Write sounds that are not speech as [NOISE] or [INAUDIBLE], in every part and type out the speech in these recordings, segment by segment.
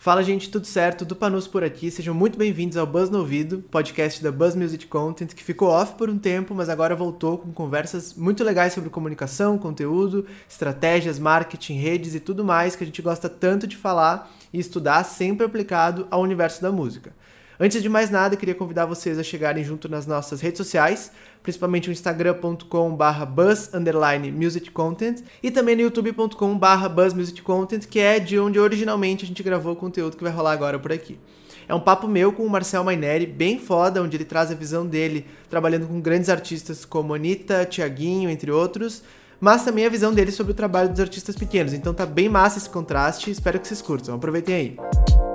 Fala gente, tudo certo? Do Panus por aqui, sejam muito bem-vindos ao Buzz no Ouvido, podcast da Buzz Music Content, que ficou off por um tempo, mas agora voltou com conversas muito legais sobre comunicação, conteúdo, estratégias, marketing, redes e tudo mais que a gente gosta tanto de falar e estudar, sempre aplicado ao universo da música. Antes de mais nada, queria convidar vocês a chegarem junto nas nossas redes sociais, principalmente o instagram.com.br buzz_musiccontent e também no youtube.com.br buzzmusiccontent, que é de onde originalmente a gente gravou o conteúdo que vai rolar agora por aqui. É um papo meu com o Marcel Maineri, bem foda, onde ele traz a visão dele trabalhando com grandes artistas como Anitta, Tiaguinho, entre outros, mas também a visão dele sobre o trabalho dos artistas pequenos. Então tá bem massa esse contraste, espero que vocês curtam. Aproveitem aí.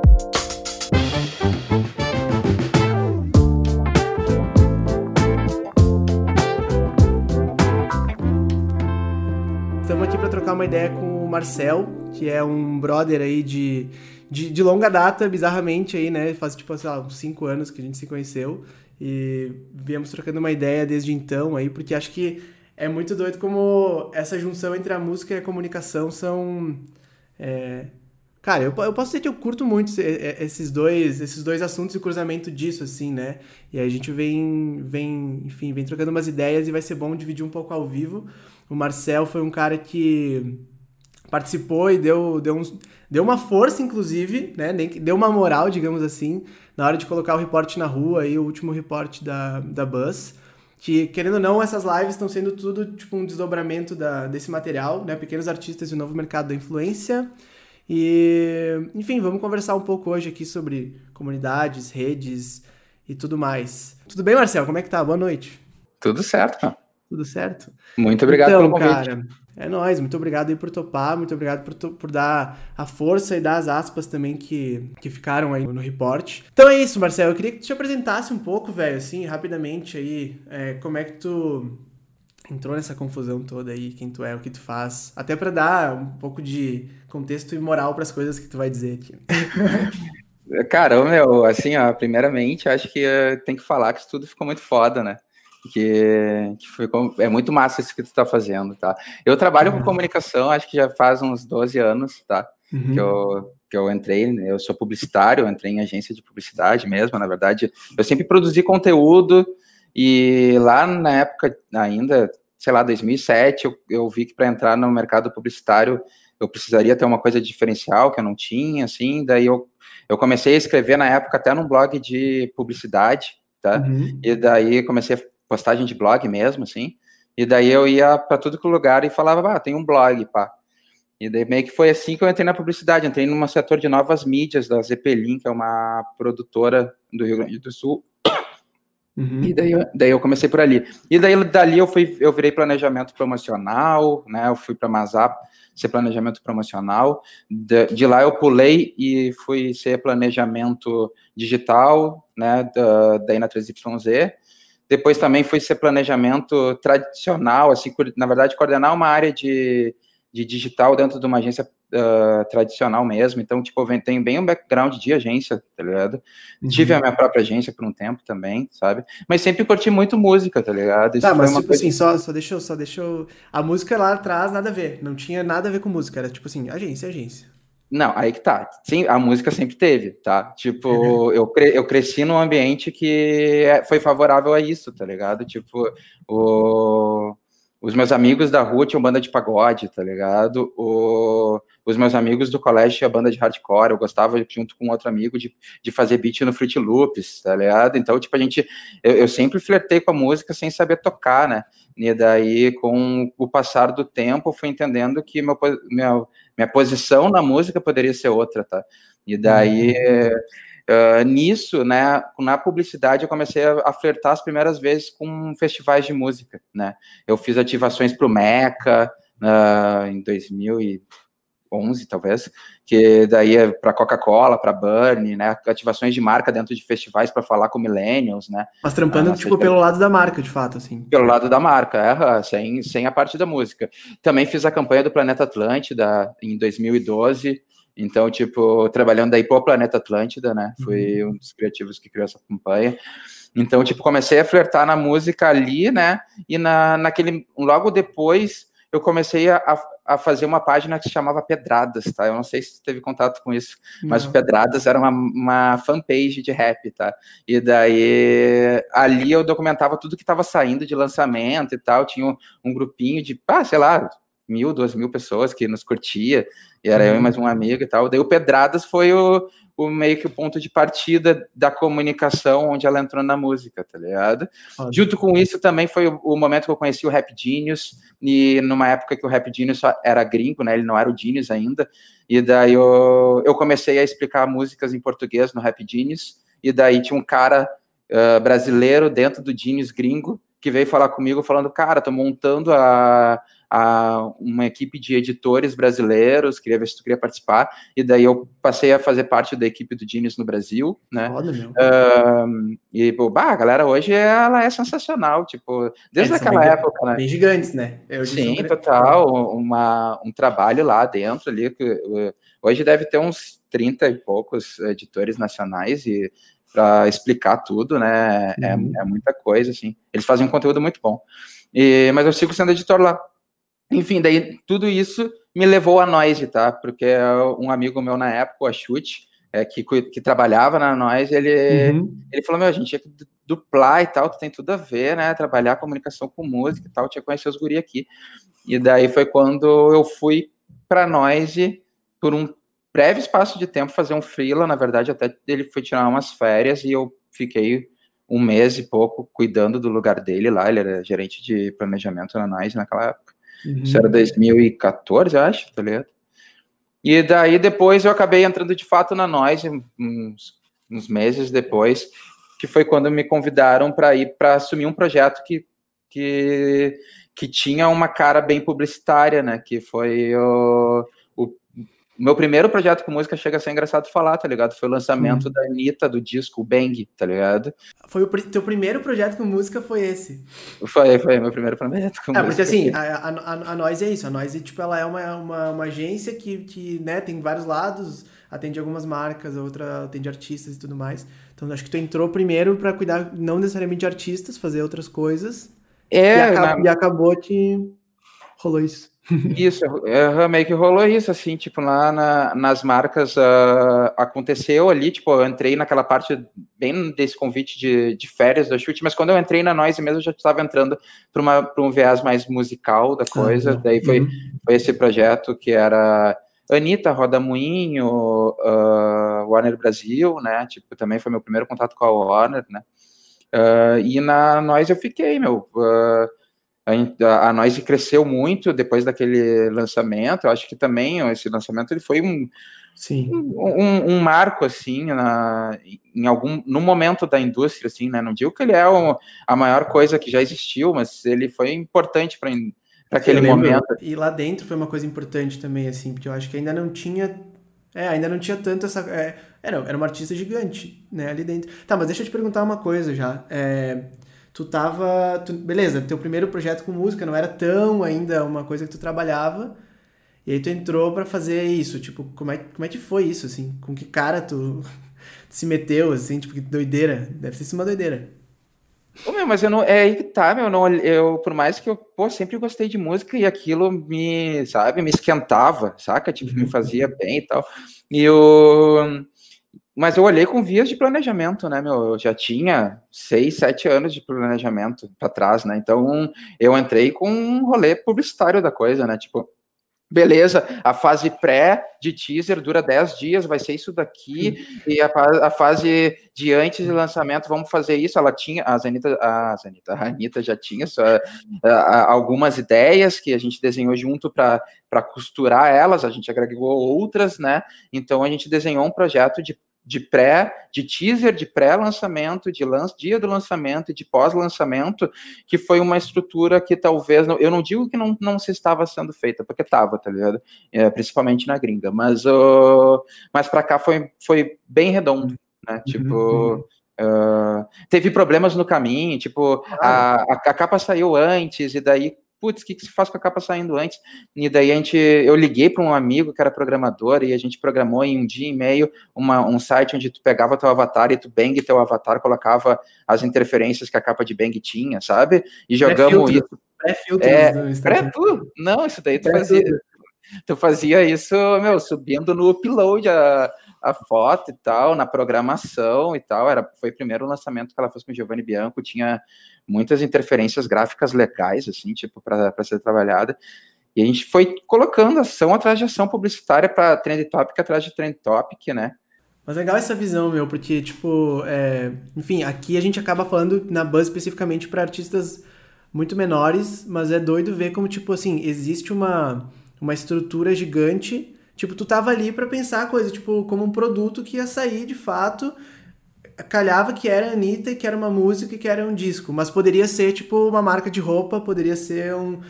Trocar uma ideia com o Marcel, que é um brother aí de, de, de, longa data, bizarramente aí, né? Faz tipo, sei lá, uns 5 anos que a gente se conheceu. E viemos trocando uma ideia desde então aí, porque acho que é muito doido como essa junção entre a música e a comunicação são. É... Cara, eu, eu posso dizer que eu curto muito esses dois, esses dois assuntos e cruzamento disso, assim, né? E aí a gente vem, vem, enfim, vem trocando umas ideias e vai ser bom dividir um pouco ao vivo. O Marcel foi um cara que participou e deu, deu, uns, deu uma força, inclusive, né? Deu uma moral, digamos assim, na hora de colocar o reporte na rua, aí, o último reporte da, da Buzz. Que, querendo ou não, essas lives estão sendo tudo tipo um desdobramento da, desse material, né? Pequenos artistas e o novo mercado da influência. E, enfim, vamos conversar um pouco hoje aqui sobre comunidades, redes e tudo mais. Tudo bem, Marcel? Como é que tá? Boa noite. Tudo certo, tudo certo? Muito obrigado então, pelo convite. Cara, é nóis, muito obrigado aí por topar, muito obrigado por, por dar a força e dar as aspas também que, que ficaram aí no report. Então é isso, Marcelo, eu queria que tu te apresentasse um pouco, velho, assim, rapidamente aí, é, como é que tu entrou nessa confusão toda aí, quem tu é, o que tu faz, até para dar um pouco de contexto e moral para as coisas que tu vai dizer aqui. [LAUGHS] Cara, meu, assim, ó, primeiramente, acho que uh, tem que falar que isso tudo ficou muito foda, né? Que, que foi, é muito massa isso que tu está fazendo, tá? Eu trabalho uhum. com comunicação, acho que já faz uns 12 anos, tá? Uhum. Que, eu, que eu entrei, né? eu sou publicitário, eu entrei em agência de publicidade mesmo, na verdade, eu sempre produzi conteúdo e lá na época ainda, sei lá, 2007, eu, eu vi que para entrar no mercado publicitário eu precisaria ter uma coisa diferencial que eu não tinha, assim, daí eu, eu comecei a escrever na época até num blog de publicidade, tá? Uhum. E daí comecei a postagem de blog mesmo, assim. E daí eu ia para tudo que lugar e falava, ah, tem um blog, pá. E daí meio que foi assim que eu entrei na publicidade. Entrei num setor de novas mídias da Zeppelin, que é uma produtora do Rio Grande do Sul. Uhum. E daí, daí eu comecei por ali. E daí dali eu fui, eu virei planejamento promocional, né? Eu fui para Mazap ser planejamento promocional. De, de, lá eu pulei e fui ser planejamento digital, né? Da, daí na 3YZ. Depois também foi ser planejamento tradicional, assim, na verdade, coordenar uma área de, de digital dentro de uma agência uh, tradicional mesmo. Então, tipo, eu tenho bem um background de agência, tá ligado? Uhum. Tive a minha própria agência por um tempo também, sabe? Mas sempre curti muito música, tá ligado? Isso tá, mas tipo coisa... assim, só, só deixou, só deixou. A música lá atrás, nada a ver. Não tinha nada a ver com música. Era tipo assim, agência, agência. Não, aí que tá. Sim, a música sempre teve, tá? Tipo, uhum. eu, cre eu cresci num ambiente que é, foi favorável a isso, tá ligado? Tipo, o... os meus amigos da rua tinham banda de pagode, tá ligado? O... Os meus amigos do colégio tinham banda de hardcore, eu gostava, junto com outro amigo, de, de fazer beat no Fruit Loops, tá ligado? Então, tipo, a gente... Eu, eu sempre flertei com a música sem saber tocar, né? E daí, com o passar do tempo, fui entendendo que meu, meu minha posição na música poderia ser outra, tá? E daí, uhum. uh, nisso, né, na publicidade, eu comecei a, a, flertar as primeiras vezes com festivais de música, né? Eu fiz ativações para o Meca uh, em 2000 e 11, talvez, que daí é para Coca-Cola, para Burn, né, ativações de marca dentro de festivais para falar com millennials, né. Mas trampando, ah, tipo, pelo lado da marca, de fato, assim. Pelo lado da marca, é, sem, sem a parte da música. Também fiz a campanha do Planeta Atlântida em 2012, então, tipo, trabalhando daí pro Planeta Atlântida, né, fui uhum. um dos criativos que criou essa campanha. Então, tipo, comecei a flertar na música ali, né, e na, naquele, logo depois eu comecei a, a fazer uma página que se chamava Pedradas, tá? Eu não sei se teve contato com isso, mas o Pedradas era uma, uma fanpage de rap, tá? E daí ali eu documentava tudo que estava saindo de lançamento e tal. Tinha um, um grupinho de, ah, sei lá, mil, duas mil pessoas que nos curtia, e era uhum. eu e mais um amigo e tal. Daí o Pedradas foi o, o meio que o ponto de partida da comunicação onde ela entrou na música, tá ligado? Junto com isso também foi o, o, momento que eu conheci o Rap Genius, e numa época que o Rap Genius era gringo, né? Ele não era o Genius ainda, e daí eu, eu comecei a explicar músicas em português no Rap Genius, e daí tinha um cara uh, brasileiro dentro do Genius gringo que veio falar comigo falando, cara, tô montando a, a uma equipe de editores brasileiros, queria ver se tu queria participar, e daí eu passei a fazer parte da equipe do Genius no Brasil, né? Foda, meu. Uh, e, pô, bah, a galera hoje ela é sensacional, tipo, desde aquela época, né? Bem gigantes, né? Eu Sim, total, uma, um trabalho lá dentro ali, que hoje deve ter uns 30 e poucos editores nacionais e para explicar tudo, né? É, uhum. É, é, muita coisa, assim. Eles fazem um conteúdo muito bom. E, mas eu sigo sendo editor lá. Enfim, daí tudo isso me levou a Noise, tá? Porque um amigo meu na época, o Achute, é, que, que trabalhava na Noise, ele, uhum. ele falou, meu, a gente tinha que duplar e tal, que tem tudo a ver, né? Trabalhar comunicação com música e tal, tinha que conhecer os guri aqui. E daí foi quando eu fui para Noise por um breve espaço de tempo fazer um freela, na verdade, até ele foi tirar umas férias e eu fiquei um mês e pouco cuidando do lugar dele lá, ele era gerente de planejamento na Nice naquela época. Uhum. Isso era 2014, eu acho, tá ligado? E daí depois eu acabei entrando de fato na Noise, uns, uns meses depois, que foi quando me convidaram para ir para assumir um projeto que, que, que tinha uma cara bem publicitária, né? Que foi o, meu primeiro projeto com música chega a ser engraçado falar, tá ligado? Foi o lançamento hum. da Anitta, do disco Bang, tá ligado? Foi o teu primeiro projeto com música foi esse? Foi, foi meu primeiro projeto com é, música. Porque assim, a, a, a Noise é isso, a Noise, tipo, ela é uma, uma, uma, agência que, que, né, tem vários lados, atende algumas marcas, outra atende artistas e tudo mais. Então acho que tu entrou primeiro para cuidar, não necessariamente de artistas, fazer outras coisas. É, e, acabou, na... e acabou que rolou isso. Isso, é, meio que rolou isso, assim, tipo, lá na, nas marcas uh, aconteceu ali, tipo, eu entrei naquela parte bem desse convite de, de férias da chute, mas quando eu entrei na Noise mesmo, eu já estava entrando para um viés mais musical da coisa, ah, daí foi, uhum. foi esse projeto que era Anitta, Roda Moinho, uh, Warner Brasil, né, tipo, também foi meu primeiro contato com a Warner, né, uh, e na Noise eu fiquei, meu, uh, a, a Noise cresceu muito depois daquele lançamento. Eu acho que também esse lançamento ele foi um, Sim. Um, um, marco assim na, em algum no momento da indústria assim, né? Não digo que ele é o, a maior coisa que já existiu, mas ele foi importante para aquele momento. E lá dentro foi uma coisa importante também assim, porque eu acho que ainda não tinha é, ainda não tinha tanto essa é, era, era uma artista gigante, né, ali dentro. Tá, mas deixa eu te perguntar uma coisa já. É, tu tava. Tu, beleza, teu primeiro projeto com música não era tão ainda uma coisa que tu trabalhava. E aí tu entrou para fazer isso. Tipo, como é, como é que foi isso, assim? Com que cara tu, [LAUGHS] se meteu, assim? Tipo, que doideira. Deve ter sido uma doideira. Ô, meu, mas eu não. É aí que tá, meu. Não, eu, por mais que eu, pô, sempre gostei de música e aquilo me, sabe, me esquentava, saca? Tipo, me uhum. fazia bem e tal. E eu mas eu olhei com vias de planejamento, né, meu? Eu já tinha seis, sete anos de planejamento para trás, né? Então eu entrei com um rolê publicitário da coisa, né? Tipo, beleza, a fase pré de teaser dura 10 dias, vai ser isso daqui, e a, a, fase de antes de lançamento, vamos fazer isso. Ela tinha, a Zanita, a, Zanita, a Anitta já tinha só, a, algumas ideias que a gente desenhou junto para costurar elas, a gente agregou outras, né? Então a gente desenhou um projeto de de pré, de teaser, de pré-lançamento, de lan dia do lançamento e de pós-lançamento, que foi uma estrutura que talvez, não, eu não digo que não, não se estava sendo feita, porque estava, tá ligado? É, principalmente na gringa, mas, uh, mas para cá foi, foi bem redondo, né? Uhum, tipo, uhum. Uh, teve problemas no caminho, tipo, a, a, a capa saiu antes, e daí putz, o que, que se faz com a capa saindo antes? E daí a gente, eu liguei para um amigo que era programador e a gente programou em um dia e meio uma, um site onde tu pegava teu avatar e tu bang teu avatar, colocava as interferências que a capa de bang tinha, sabe? E jogamos isso. Pré-filtros é, pré tudo. Não, isso daí tu fazia. Tu fazia isso, meu, subindo no upload a, a foto e tal, na programação e tal. Era, foi o primeiro lançamento que ela fez com o Giovanni Bianco, tinha muitas interferências gráficas legais, assim, tipo, para ser trabalhada. E a gente foi colocando ação atrás de ação publicitária para trend topic atrás de trend topic, né? Mas é legal essa visão, meu, porque, tipo, é... enfim, aqui a gente acaba falando na Buzz especificamente para artistas muito menores, mas é doido ver como, tipo, assim, existe uma, uma estrutura gigante. Tipo, tu tava ali para pensar a coisa, tipo, como um produto que ia sair de fato. Calhava que era Anitta, que era uma música e que era um disco. Mas poderia ser, tipo, uma marca de roupa, poderia ser um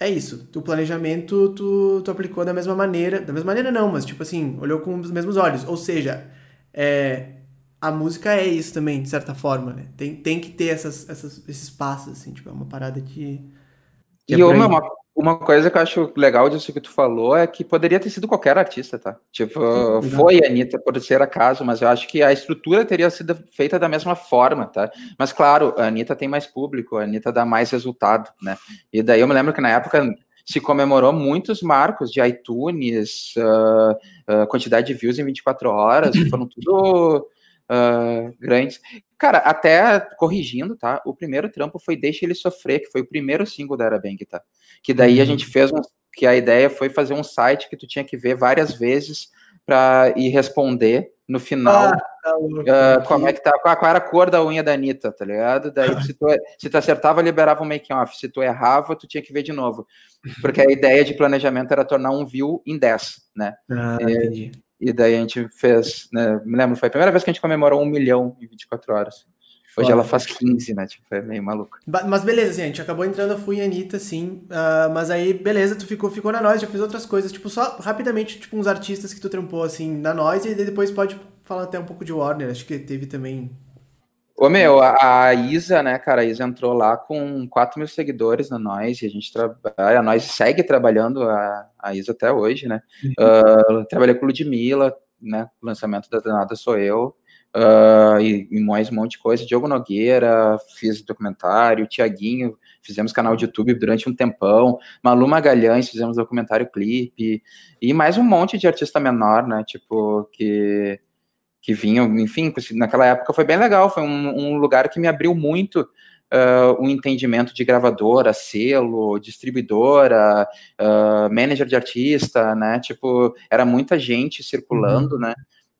é isso. O planejamento tu, tu aplicou da mesma maneira. Da mesma maneira não, mas tipo assim, olhou com os mesmos olhos. Ou seja, é, a música é isso também, de certa forma, né? Tem, tem que ter essas, essas, esses passos, assim, tipo, é uma parada que. que e é uma, uma, coisa que eu acho legal disso que tu falou é que poderia ter sido qualquer artista, tá? Tipo, foi a Anitta por ser acaso, mas eu acho que a estrutura teria sido feita da mesma forma, tá? Mas claro, a Anitta tem mais público, a Anitta dá mais resultado, né? E daí eu me lembro que na época se comemorou muitos marcos de iTunes, uh, uh, quantidade de views em 24 horas, foram tudo uh, grandes. Cara, até corrigindo, tá? O primeiro trampo foi Deixa Ele Sofrer, que foi o primeiro single da Arabang, tá? Que daí uhum. a gente fez um, que a ideia foi fazer um site que tu tinha que ver várias vezes para ir responder no final ah, tá uh, como é que tá, qual, era a cor da unha da Anitta, tá ligado? Daí se tu, se tu acertava, liberava o make off, se tu errava, tu tinha que ver de novo, porque a [LAUGHS] ideia de planejamento era tornar um view em 10, né? Ah, e, entendi. E daí a gente fez, né, me lembro, foi a primeira vez que a gente comemorou um milhão em 24 horas. Hoje ela faz 15, né? Tipo, é meio maluco. Mas beleza, assim, a gente acabou entrando, eu fui em Anitta, sim. Uh, mas aí, beleza, tu ficou, ficou na Nós, já fez outras coisas. Tipo, só rapidamente, tipo, uns artistas que tu trampou, assim, na Nós. E depois pode falar até um pouco de Warner. Acho que teve também Ô, meu, a, a, Isa, né, cara, a Isa entrou lá com 4 mil seguidores na Nós, e a gente trabalha, a Nós segue trabalhando a, a Isa até hoje, né? Uhum. Uh, trabalhei com o Ludmilla, né, lançamento da Danada Sou Eu, uh, e, e, mais um monte de coisa, Diogo Nogueira, fiz documentário, Tiaguinho, fizemos canal de YouTube durante um tempão, Malu Magalhães, fizemos documentário clipe, e mais um monte de artista menor, né, tipo, que que vinham, enfim, naquela época foi bem legal, foi um, um lugar que me abriu muito uh, um entendimento de gravadora, selo, distribuidora, uh, manager de artista, né, tipo, era muita gente circulando, uhum. né,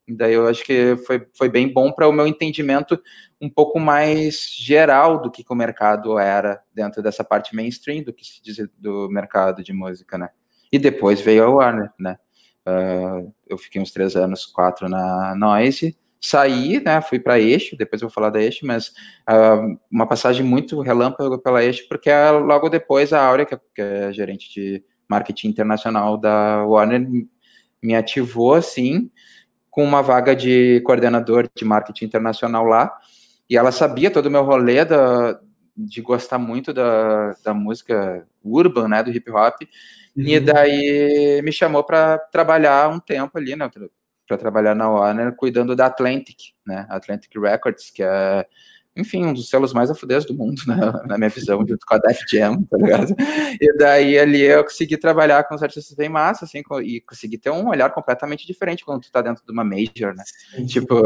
daí eu acho que foi, foi bem bom para o meu entendimento um pouco mais geral do que, que o mercado era dentro dessa parte mainstream do que se diz do mercado de música, né, e depois veio a Warner, né, Uh, eu fiquei uns três anos, quatro na Noise, saí, né, fui para Eixo, depois eu vou falar da Eixo, mas uh, uma passagem muito relâmpago pela Eixo, porque é logo depois a Áurea, que é, que é gerente de marketing internacional da Warner, me ativou, assim, com uma vaga de coordenador de marketing internacional lá, e ela sabia todo o meu rolê da, de gostar muito da, da música urban, né, do hip hop, Uhum. E daí me chamou para trabalhar um tempo ali, né? Para trabalhar na Warner, cuidando da Atlantic, né? Atlantic Records, que é, enfim, um dos selos mais afudez do mundo, [LAUGHS] né? na minha visão, junto com a Def Jam, tá ligado? E daí ali eu consegui trabalhar com os artistas bem massa, assim, e consegui ter um olhar completamente diferente quando tu tá dentro de uma major, né? Sim. Tipo,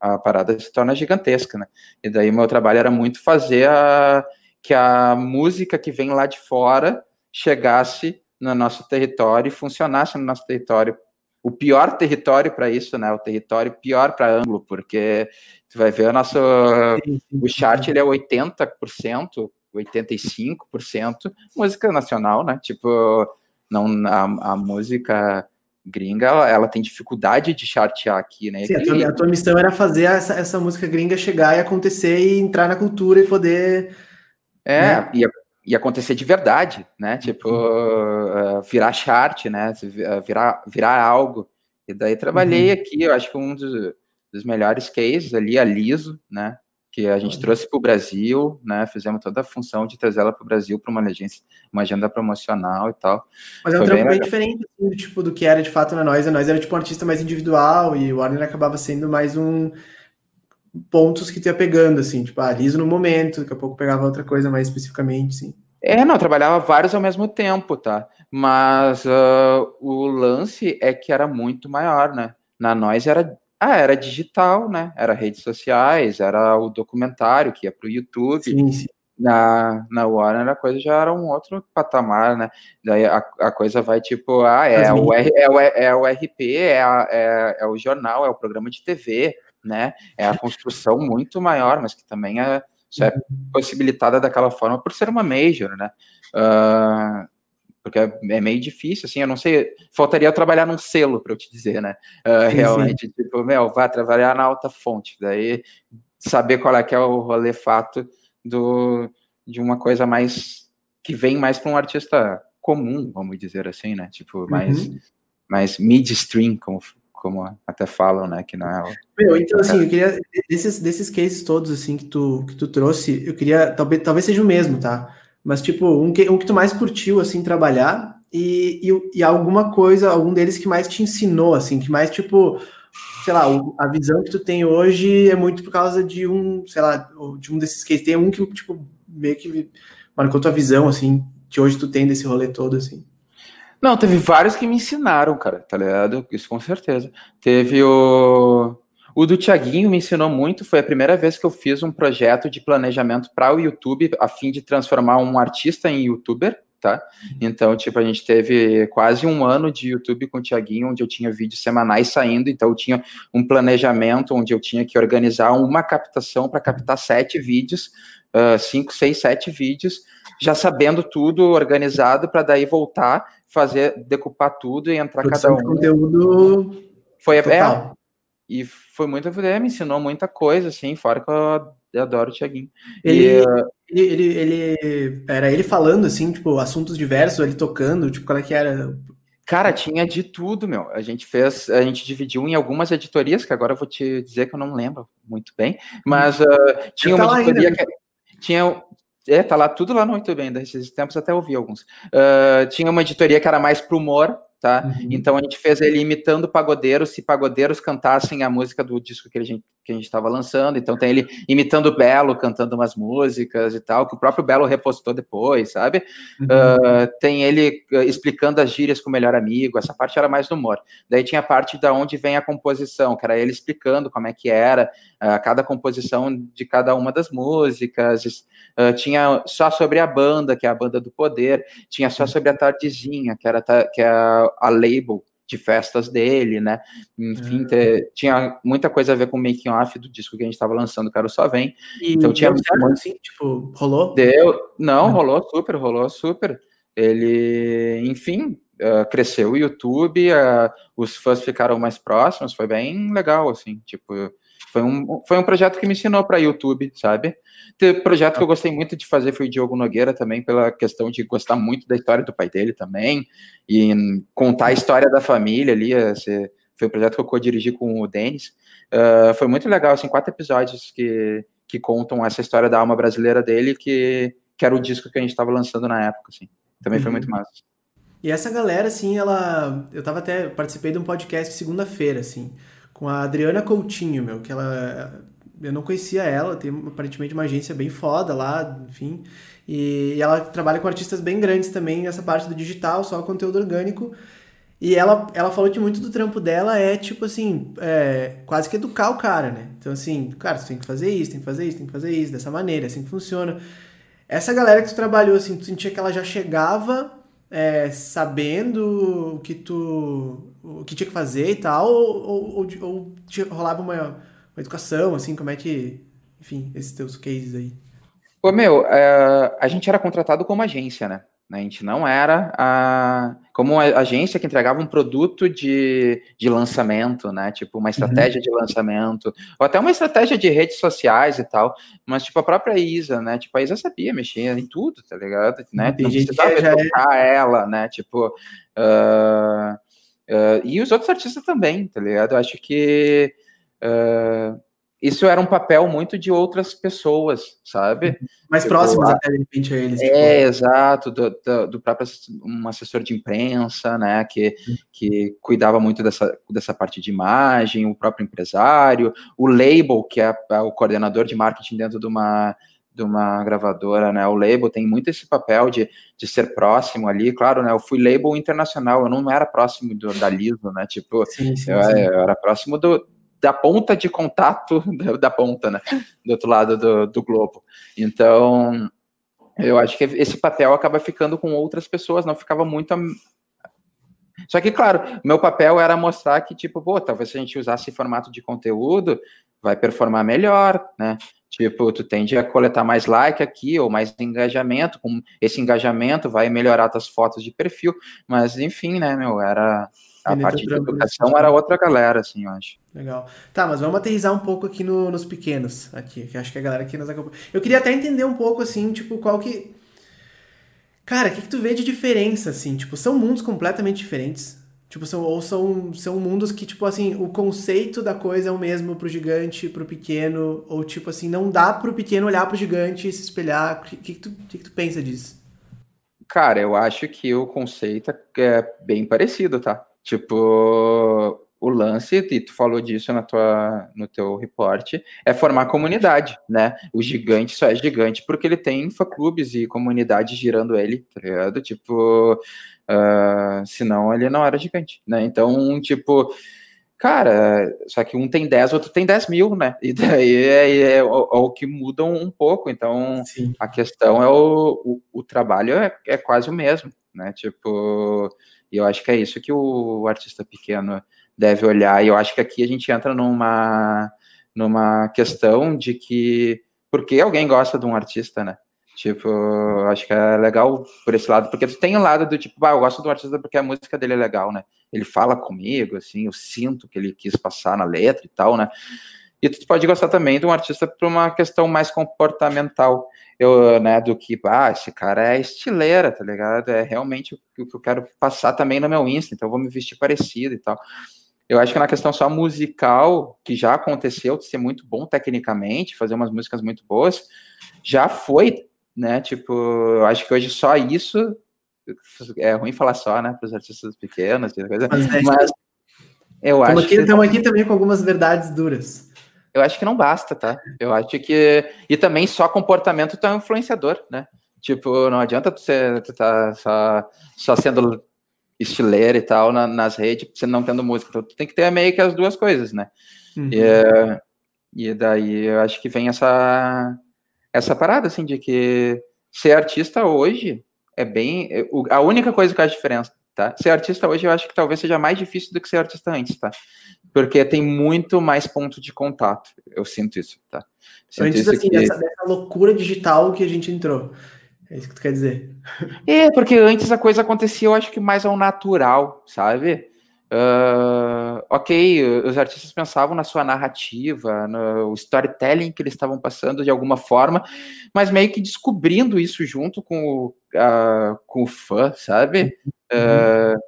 a parada se torna gigantesca, né? E daí meu trabalho era muito fazer a, que a música que vem lá de fora chegasse no nosso território e funcionasse no nosso território. O pior território para isso, né? O território pior para ângulo, porque tu vai ver o nosso o chart ele é 80%, 85% música nacional, né? Tipo, não a, a música gringa, ela, ela, tem dificuldade de chartear aqui, né? Sim, a, tua, a tua missão era fazer essa, essa música gringa chegar e acontecer e entrar na cultura e poder. É, né? e, e acontecer de verdade, né? Tipo, uh, virar chart, né? Virar, virar algo. E daí trabalhei uhum. aqui, eu acho que um dos, dos, melhores cases ali, a Liso, né? Que a gente uhum. trouxe para o Brasil, né? Fizemos toda a função de trazer ela para o Brasil para uma agência, uma agenda promocional e tal. Mas é um trampo bem, bem diferente, assim, tipo, do que era de fato na Nós. A Nós era tipo um artista mais individual e o Warner acabava sendo mais um pontos que tu ia pegando, assim, tipo, ah, liso no momento, daqui a pouco pegava outra coisa mais especificamente, sim. É, não, trabalhava vários ao mesmo tempo, tá? Mas uh, o lance é que era muito maior, né? Na nós era, ah, era digital, né? Era redes sociais, era o documentário que ia para o YouTube. Sim, sim. Na, na Warner a coisa já era um outro patamar, né? Daí a, a coisa vai tipo, ah, é o, R, é, o, é o RP, é, a, é, é o jornal, é o programa de TV, né? É a construção muito maior, mas que também é, só é uhum. possibilitada daquela forma por ser uma major, né? Uh, porque é, é, meio difícil, assim, eu não sei, faltaria eu trabalhar num selo para eu te dizer, né? Uh, sim, realmente, sim. tipo, meu, vá trabalhar na alta fonte, daí saber qual é que é o rolê fato do, de uma coisa mais que vem mais para um artista comum, vamos dizer assim, né? Tipo, mais, uhum. mais midstream, como, como até falam, né? Que não é. O... Meu, então assim, eu queria desses, desses cases todos assim que tu que tu trouxe, eu queria talvez talvez seja o mesmo, tá? Mas, tipo, um que, um que tu mais curtiu, assim, trabalhar e, e, e, alguma coisa, algum deles que mais te ensinou, assim, que mais, tipo, sei lá, a visão que tu tem hoje é muito por causa de um, sei lá, de um desses cases. Tem um que, tipo, meio que marcou tua visão, assim, que hoje tu tem desse rolê todo, assim. Não, teve vários que me ensinaram, cara, tá ligado? Isso com certeza. Teve o o do Tiaguinho me ensinou muito, foi a primeira vez que eu fiz um projeto de planejamento para o YouTube, a fim de transformar um artista em youtuber, tá? Então, tipo, a gente teve quase um ano de YouTube com o Tiaguinho, onde eu tinha vídeos semanais saindo, então eu tinha um planejamento onde eu tinha que organizar uma captação para captar sete vídeos, uh, cinco, seis, sete vídeos, já sabendo tudo organizado, para daí voltar, fazer, decupar tudo e entrar Produção cada um. conteúdo foi é, Total. é, e foi muito, é, me ensinou muita coisa, assim, fora que eu, eu adoro o Thiaguinho. Ele, e, ele, ele, ele, era ele falando, assim, tipo, assuntos diversos, ele tocando, tipo, qual é que era? Cara, tinha de tudo, meu. A gente fez, a gente dividiu em algumas editorias, que agora eu vou te dizer que eu não lembro muito bem, mas uh, tinha uma editoria ainda, né? que tinha é, tá lá tudo lá no YouTube ainda, esses tempos até ouvi alguns. Uh, tinha uma editoria que era mais pro humor, tá? Uhum. Então a gente fez ele imitando pagodeiros, se pagodeiros cantassem a música do disco que a gente que a gente estava lançando. Então tem ele imitando o Belo, cantando umas músicas e tal, que o próprio Belo repostou depois, sabe? Uhum. Uh, tem ele uh, explicando as gírias com o melhor amigo. Essa parte era mais do humor. Daí tinha a parte da onde vem a composição, que era ele explicando como é que era uh, cada composição de cada uma das músicas. tinha só sobre a banda, que é a banda do poder. Tinha só uhum. sobre a tardezinha, que era que é a, label de festas dele, né? Enfim, é. tinha muita coisa a ver com o making off do disco que a gente estava lançando, Caro Só Vem. E então tinha certo, assim, tipo, rolou? Deu, não, não, rolou super, rolou super. Ele, enfim, uh, cresceu o YouTube, uh, os fãs ficaram mais próximos, foi bem legal, assim, tipo, foi um, foi um projeto que me ensinou para YouTube, sabe? O projeto que eu gostei muito de fazer foi o Diogo Nogueira também, pela questão de gostar muito da história do pai dele também, e contar a história da família ali. Esse, foi um projeto que eu co-dirigi com o Denis. Uh, foi muito legal, assim, quatro episódios que, que contam essa história da alma brasileira dele, que, que era o disco que a gente estava lançando na época, assim. Também uhum. foi muito massa. E essa galera, assim, ela. Eu tava até. Participei de um podcast segunda-feira, assim com a Adriana Coutinho, meu, que ela. Eu não conhecia ela, tem aparentemente uma agência bem foda lá, enfim. E, ela trabalha com artistas bem grandes também nessa parte do digital, só conteúdo orgânico. E ela, ela falou que muito do trampo dela é, tipo assim, é, quase que educar o cara, né? Então, assim, cara, você tem que fazer isso, tem que fazer isso, tem que fazer isso, dessa maneira, assim que funciona. Essa galera que tu trabalhou, assim, tu sentia que ela já chegava é, sabendo o que tu o que tinha que fazer e tal, ou, ou, ou, ou rolava uma, uma educação, assim, como é que, enfim, esses teus cases aí? Pô, meu, é, a gente era contratado como agência, né? A gente não era a, como uma agência que entregava um produto de, de lançamento, né? Tipo, uma estratégia uhum. de lançamento, ou até uma estratégia de redes sociais e tal. Mas, tipo, a própria Isa, né? Tipo, a Isa sabia mexer em tudo, tá ligado? Né? Não precisava educar é... ela, né? Tipo. Uh, Uh, e os outros artistas também, tá ligado? Eu acho que uh, isso era um papel muito de outras pessoas, sabe? Mais tipo, próximas até, de repente, a eles. É, tipo... exato, do, do, do, próprio um assessor de imprensa, né, que, uhum. que cuidava muito dessa, dessa parte de imagem, o próprio empresário, o label, que é, é o coordenador de marketing dentro de uma de uma gravadora, né? O label tem muito esse papel de, de ser próximo ali. Claro, né? Eu fui label internacional, eu não era próximo do, da Liso, né? Tipo, sim, sim, eu, sim. eu, era próximo do, da ponta de contato [LAUGHS] da, da ponta, né? Do outro lado do, do globo. Então, eu acho que esse papel acaba ficando com outras pessoas, não ficava muito só que, claro, meu papel era mostrar que, tipo, pô, talvez se a gente usasse formato de conteúdo, vai performar melhor, né? Tipo, tu tende a coletar mais like aqui ou mais engajamento, com esse engajamento vai melhorar tuas fotos de perfil, mas enfim, né, meu, era a parte de educação era outra galera, assim, eu acho. Legal. Tá, mas vamos aterrizar um pouco aqui no, nos pequenos, aqui, que acho que a galera aqui nos acompanha. Eu queria até entender um pouco, assim, tipo, qual que Cara, o que, que tu vê de diferença, assim? Tipo, são mundos completamente diferentes. Tipo, são, ou são, são mundos que, tipo assim, o conceito da coisa é o mesmo pro gigante, pro pequeno, ou tipo assim, não dá pro pequeno olhar pro gigante e se espelhar. O que, que, tu, que, que tu pensa disso? Cara, eu acho que o conceito é bem parecido, tá? Tipo, o lance, e tu falou disso na tua, no teu reporte, é formar comunidade, né? O gigante só é gigante porque ele tem fã-clubes e comunidade girando ele, tá ligado? Tipo, uh, senão ele não era gigante, né? Então, tipo, cara, só que um tem 10, outro tem 10 mil, né? E daí é, é, é, o, é o, que muda um, pouco. Então, Sim. a questão é o, o, o trabalho é, é quase o mesmo, né? Tipo, e eu acho que é isso que o artista pequeno deve olhar. E eu acho que aqui a gente entra numa, numa questão de que por que alguém gosta de um artista, né? Tipo, acho que é legal por esse lado, porque tu tem um lado do tipo, ah, eu gosto do artista porque a música dele é legal, né? Ele fala comigo, assim, eu sinto que ele quis passar na letra e tal, né? E tu pode gostar também de um artista por uma questão mais comportamental, eu, né, do que, ah, esse cara é estileira, tá ligado? É realmente o que eu quero passar também no meu Insta, então eu vou me vestir parecido e tal. Eu acho que na questão só musical, que já aconteceu de ser muito bom tecnicamente, fazer umas músicas muito boas, já foi, né? Tipo, eu acho que hoje só isso é ruim falar só, né, para os artistas pequenos, coisa, mas, é, mas eu acho aqui, que estamos aqui também com algumas verdades duras. Eu acho que não basta, tá? Eu acho que e também só comportamento tá influenciador, né? Tipo, não adianta tu, ser, tu tá só, só sendo estileira e tal na, nas redes, você não tendo música. Então, tu tem que ter meio que as duas coisas, né? Uhum. E, eh, e daí eu acho que vem essa, essa parada, assim, de que ser artista hoje é bem. É, a única coisa que faz diferença, tá? Ser artista hoje eu acho que talvez seja mais difícil do que ser artista antes, tá? Porque tem muito mais ponto de contato. Eu sinto isso, tá? Sinto antes, isso assim, que... dessa, dessa loucura digital que a gente entrou. É isso que tu quer dizer. É, porque antes a coisa acontecia, eu acho que mais ao natural, sabe? Uh, ok, os artistas pensavam na sua narrativa, no storytelling que eles estavam passando de alguma forma, mas meio que descobrindo isso junto com o, uh, com o fã, sabe? Uh,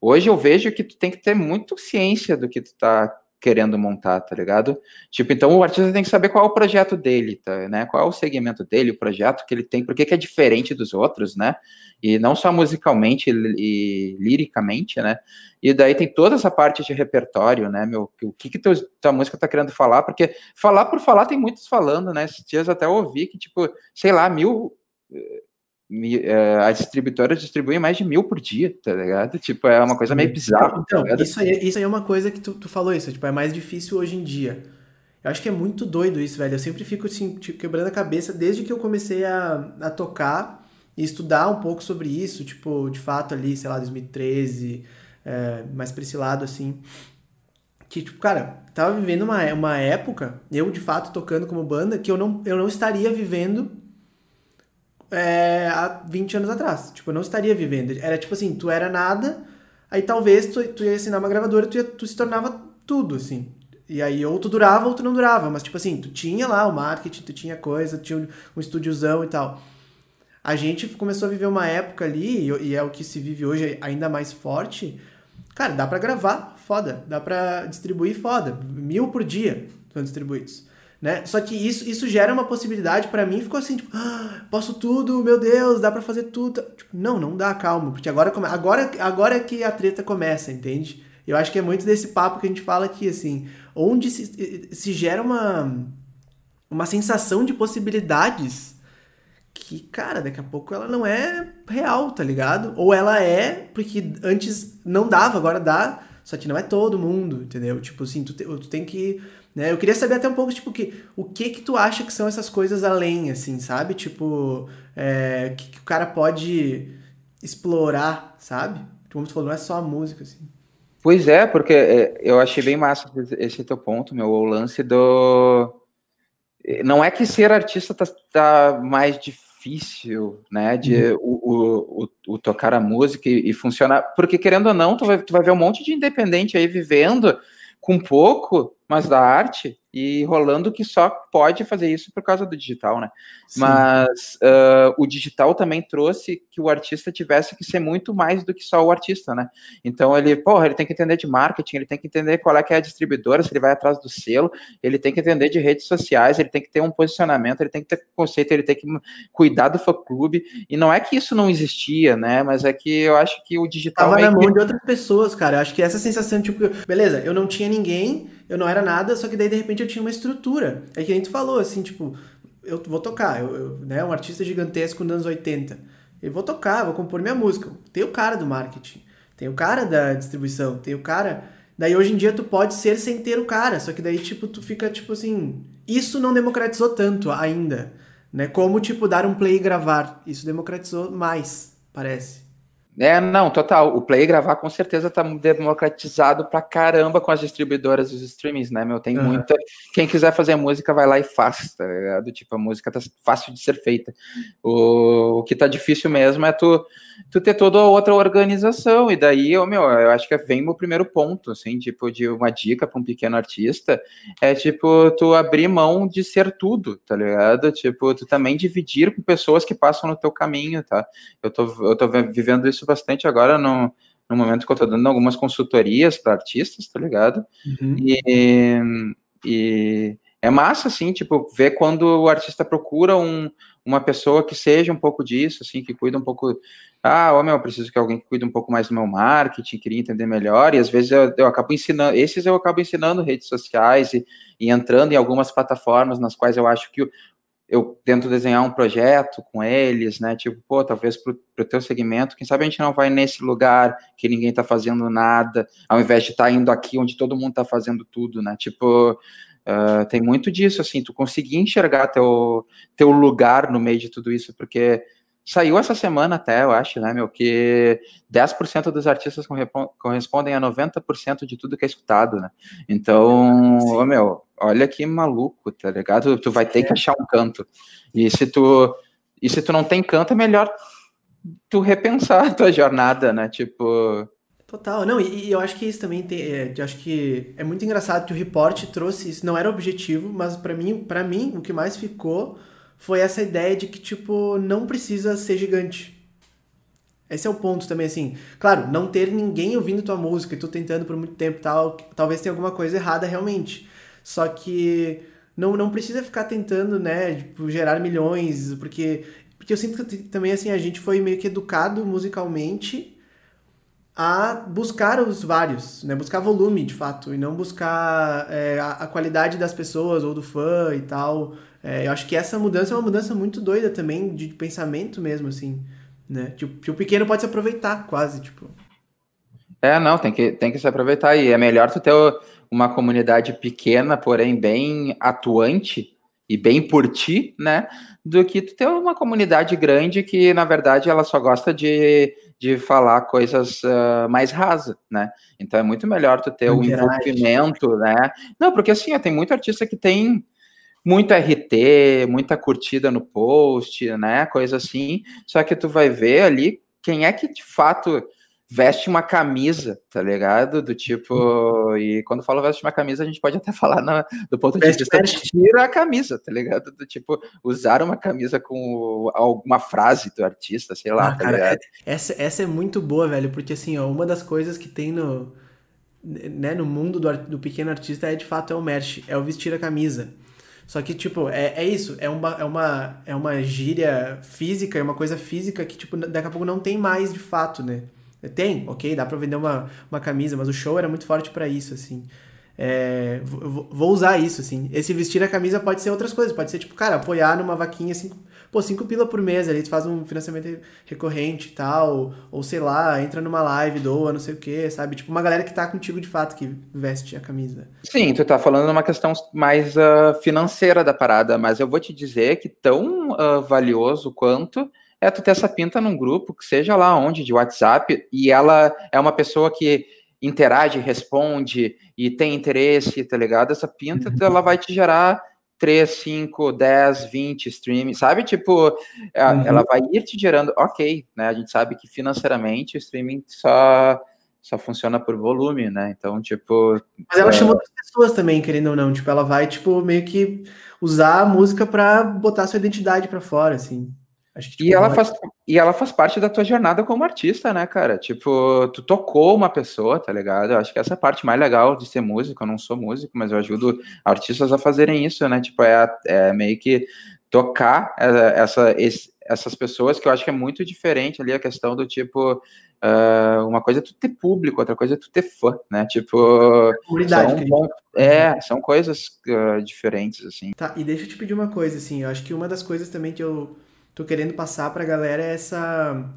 hoje eu vejo que tu tem que ter muito ciência do que tu tá querendo montar, tá ligado? Tipo, então o artista tem que saber qual é o projeto dele, tá, né? Qual é o segmento dele, o projeto que ele tem, por que é diferente dos outros, né? E não só musicalmente e, liricamente, né? E daí tem toda essa parte de repertório, né, meu? O que que teu, tua música tá querendo falar? Porque falar por falar tem muitos falando, né? Esses dias até ouvi que, tipo, sei lá, mil é, a distribuidora distribui mais de mil por dia, tá ligado? Tipo, é uma coisa meio bizarra. Então, tá isso, aí, isso aí é uma coisa que tu, tu falou isso, tipo, é mais difícil hoje em dia. Eu acho que é muito doido isso, velho. Eu sempre fico assim, tipo, quebrando a cabeça desde que eu comecei a, a tocar e estudar um pouco sobre isso, tipo, de fato ali, sei lá, 2013, é, mais pra esse lado, assim. Que, tipo, cara, tava vivendo uma, uma época, eu de fato tocando como banda, que eu não, eu não estaria vivendo é, há 20 anos atrás. Tipo, eu não estaria vivendo. Era tipo assim, tu era nada, aí talvez tu, tu ia assinar uma gravadora, tu, ia, tu se tornava tudo, assim. E aí, ou tu durava ou tu não durava. Mas, tipo assim, tu tinha lá o marketing, tu tinha coisa, tu tinha um estúdiozão e tal. A gente começou a viver uma época ali, e é o que se vive hoje ainda mais forte. Cara, dá pra gravar, foda. Dá pra distribuir, foda. Mil por dia são distribuídos. Né? Só que isso, isso gera uma possibilidade para mim, ficou assim, tipo, ah, posso tudo, meu Deus, dá para fazer tudo. Tipo, não, não dá, calma, porque agora, agora, agora é que a treta começa, entende? Eu acho que é muito desse papo que a gente fala aqui, assim, onde se, se gera uma, uma sensação de possibilidades que, cara, daqui a pouco ela não é real, tá ligado? Ou ela é, porque antes não dava, agora dá, só que não é todo mundo, entendeu? Tipo assim, tu, te, tu tem que. Né? Eu queria saber até um pouco, tipo, que, o que que tu acha que são essas coisas além, assim, sabe? Tipo, é, que, que o cara pode explorar, sabe? Como tu falou, não é só a música, assim. Pois é, porque é, eu achei bem massa esse teu ponto, meu, o lance do. Não é que ser artista tá, tá mais difícil, né, de uhum. o, o, o, tocar a música e, e, funcionar, porque querendo ou não, tu vai, tu vai ver um monte de independente aí vivendo com pouco, mas da arte, e rolando que só pode fazer isso por causa do digital, né? Sim. Mas uh, o digital também trouxe que o artista tivesse que ser muito mais do que só o artista, né? Então ele, porra, ele tem que entender de marketing, ele tem que entender qual é que é a distribuidora, se ele vai atrás do selo, ele tem que entender de redes sociais, ele tem que ter um posicionamento, ele tem que ter conceito, ele tem que cuidar do fã-clube, e não é que isso não existia, né? Mas é que eu acho que o digital... Tava na mão que... de outras pessoas, cara, eu acho que essa sensação, tipo, beleza, eu não tinha ninguém, eu não era nada, só que daí de repente eu tinha uma estrutura. É que a gente falou, assim, tipo, eu vou tocar, eu, eu, né, um artista gigantesco nos anos 80. Eu vou tocar, vou compor minha música. Tem o cara do marketing, tem o cara da distribuição, tem o cara. Daí hoje em dia tu pode ser sem ter o cara, só que daí tipo tu fica tipo assim, isso não democratizou tanto ainda, né? Como tipo dar um play e gravar, isso democratizou mais, parece. É, não, total. O Play gravar com certeza tá democratizado pra caramba com as distribuidoras dos streamings, né, meu? Tem uhum. muita. Quem quiser fazer música, vai lá e faz, tá ligado? Tipo, a música tá fácil de ser feita. O, o que tá difícil mesmo é tu, tu ter toda outra organização. E daí, eu, meu, eu acho que vem o primeiro ponto, assim, tipo, de uma dica pra um pequeno artista. É tipo, tu abrir mão de ser tudo, tá ligado? Tipo, tu também dividir com pessoas que passam no teu caminho, tá? Eu tô, eu tô vivendo isso bastante agora no, no momento que eu tô dando algumas consultorias para artistas, tá ligado? Uhum. E, e é massa, assim, tipo, ver quando o artista procura um, uma pessoa que seja um pouco disso, assim, que cuida um pouco. Ah, meu, eu preciso que alguém cuide um pouco mais do meu marketing, queria entender melhor, e às vezes eu, eu acabo ensinando, esses eu acabo ensinando redes sociais e, e entrando em algumas plataformas nas quais eu acho que o, eu tento desenhar um projeto com eles, né? Tipo, pô, talvez para o teu segmento, quem sabe a gente não vai nesse lugar que ninguém está fazendo nada, ao invés de estar tá indo aqui onde todo mundo está fazendo tudo, né? Tipo, uh, tem muito disso, assim, tu conseguir enxergar teu, teu lugar no meio de tudo isso, porque Saiu essa semana até, eu acho, né, meu, que 10% dos artistas correspondem a 90% de tudo que é escutado, né? Então, ô, meu, olha que maluco, tá ligado? Tu vai ter é. que achar um canto. E se tu e se tu não tem canto, é melhor tu repensar a tua jornada, né? Tipo, Total, não, e, e, eu acho que isso também tem, é, eu acho que é muito engraçado que o report trouxe isso, não era objetivo, mas para mim, para mim o que mais ficou foi essa ideia de que, tipo, não precisa ser gigante. Esse é o ponto também, assim. Claro, não ter ninguém ouvindo tua música e tu tentando por muito tempo tal, talvez tenha alguma coisa errada realmente. Só que não, não precisa ficar tentando, né, tipo, gerar milhões, porque, porque eu sinto que também, assim, a gente foi meio que educado musicalmente a buscar os vários, né, buscar volume, de fato, e não buscar é, a, a qualidade das pessoas ou do fã e tal. É, eu acho que essa mudança é uma mudança muito doida também, de pensamento mesmo, assim, né? Tipo, que o pequeno pode se aproveitar, quase, tipo. É, não, tem que, tem que se aproveitar. E é melhor tu ter uma comunidade pequena, porém bem atuante e bem por ti, né? Do que tu ter uma comunidade grande que, na verdade, ela só gosta de, de falar coisas uh, mais rasas, né? Então é muito melhor tu ter o um envolvimento, né? Não, porque assim, tem muito artista que tem muito RT, muita curtida no post, né? Coisa assim. Só que tu vai ver ali quem é que de fato veste uma camisa, tá ligado? Do tipo, e quando falo veste uma camisa, a gente pode até [LAUGHS] falar na, do ponto de vista de tira a camisa, tá ligado? Do tipo, usar uma camisa com alguma frase do artista, sei lá, ah, tá cara, ligado? Essa, essa é muito boa, velho, porque assim, ó, uma das coisas que tem no, né, no mundo do, do pequeno artista é de fato é o merch, é o vestir a camisa. Só que, tipo, é, é isso, é uma, é, uma, é uma gíria física, é uma coisa física que, tipo, daqui a pouco não tem mais de fato, né? Tem, ok, dá pra vender uma, uma camisa, mas o show era muito forte para isso, assim. é, vou usar isso, assim. Esse vestir a camisa pode ser outras coisas, pode ser, tipo, cara, apoiar numa vaquinha, assim, pô, cinco pila por mês ali, tu faz um financiamento recorrente e tal, ou sei lá, entra numa live, doa, não sei o que, sabe? Tipo, uma galera que tá contigo de fato, que veste a camisa. Sim, tu tá falando numa questão mais uh, financeira da parada, mas eu vou te dizer que tão uh, valioso quanto é tu ter essa pinta num grupo, que seja lá onde, de WhatsApp, e ela é uma pessoa que interage, responde e tem interesse, tá ligado? Essa pinta, uhum. ela vai te gerar 3, 5, 10, 20 streams, sabe? Tipo, é, uhum. ela vai ir te gerando, ok, né? A gente sabe que financeiramente o streaming só, só funciona por volume, né? Então, tipo. Mas ela é... chama outras pessoas também, querendo ou não. Tipo, ela vai, tipo, meio que usar a música para botar sua identidade para fora, assim. Acho que, tipo, e, ela faz, e ela faz parte da tua jornada como artista, né, cara? Tipo, tu tocou uma pessoa, tá ligado? Eu acho que essa é a parte mais legal de ser músico. Eu não sou músico, mas eu ajudo artistas a fazerem isso, né? Tipo, é, é meio que tocar essa, esse, essas pessoas, que eu acho que é muito diferente ali a questão do tipo. Uh, uma coisa é tu ter público, outra coisa é tu ter fã, né? Tipo. São, bom, é, são coisas uh, diferentes, assim. Tá, e deixa eu te pedir uma coisa, assim. Eu acho que uma das coisas também que eu tô querendo passar pra galera é essa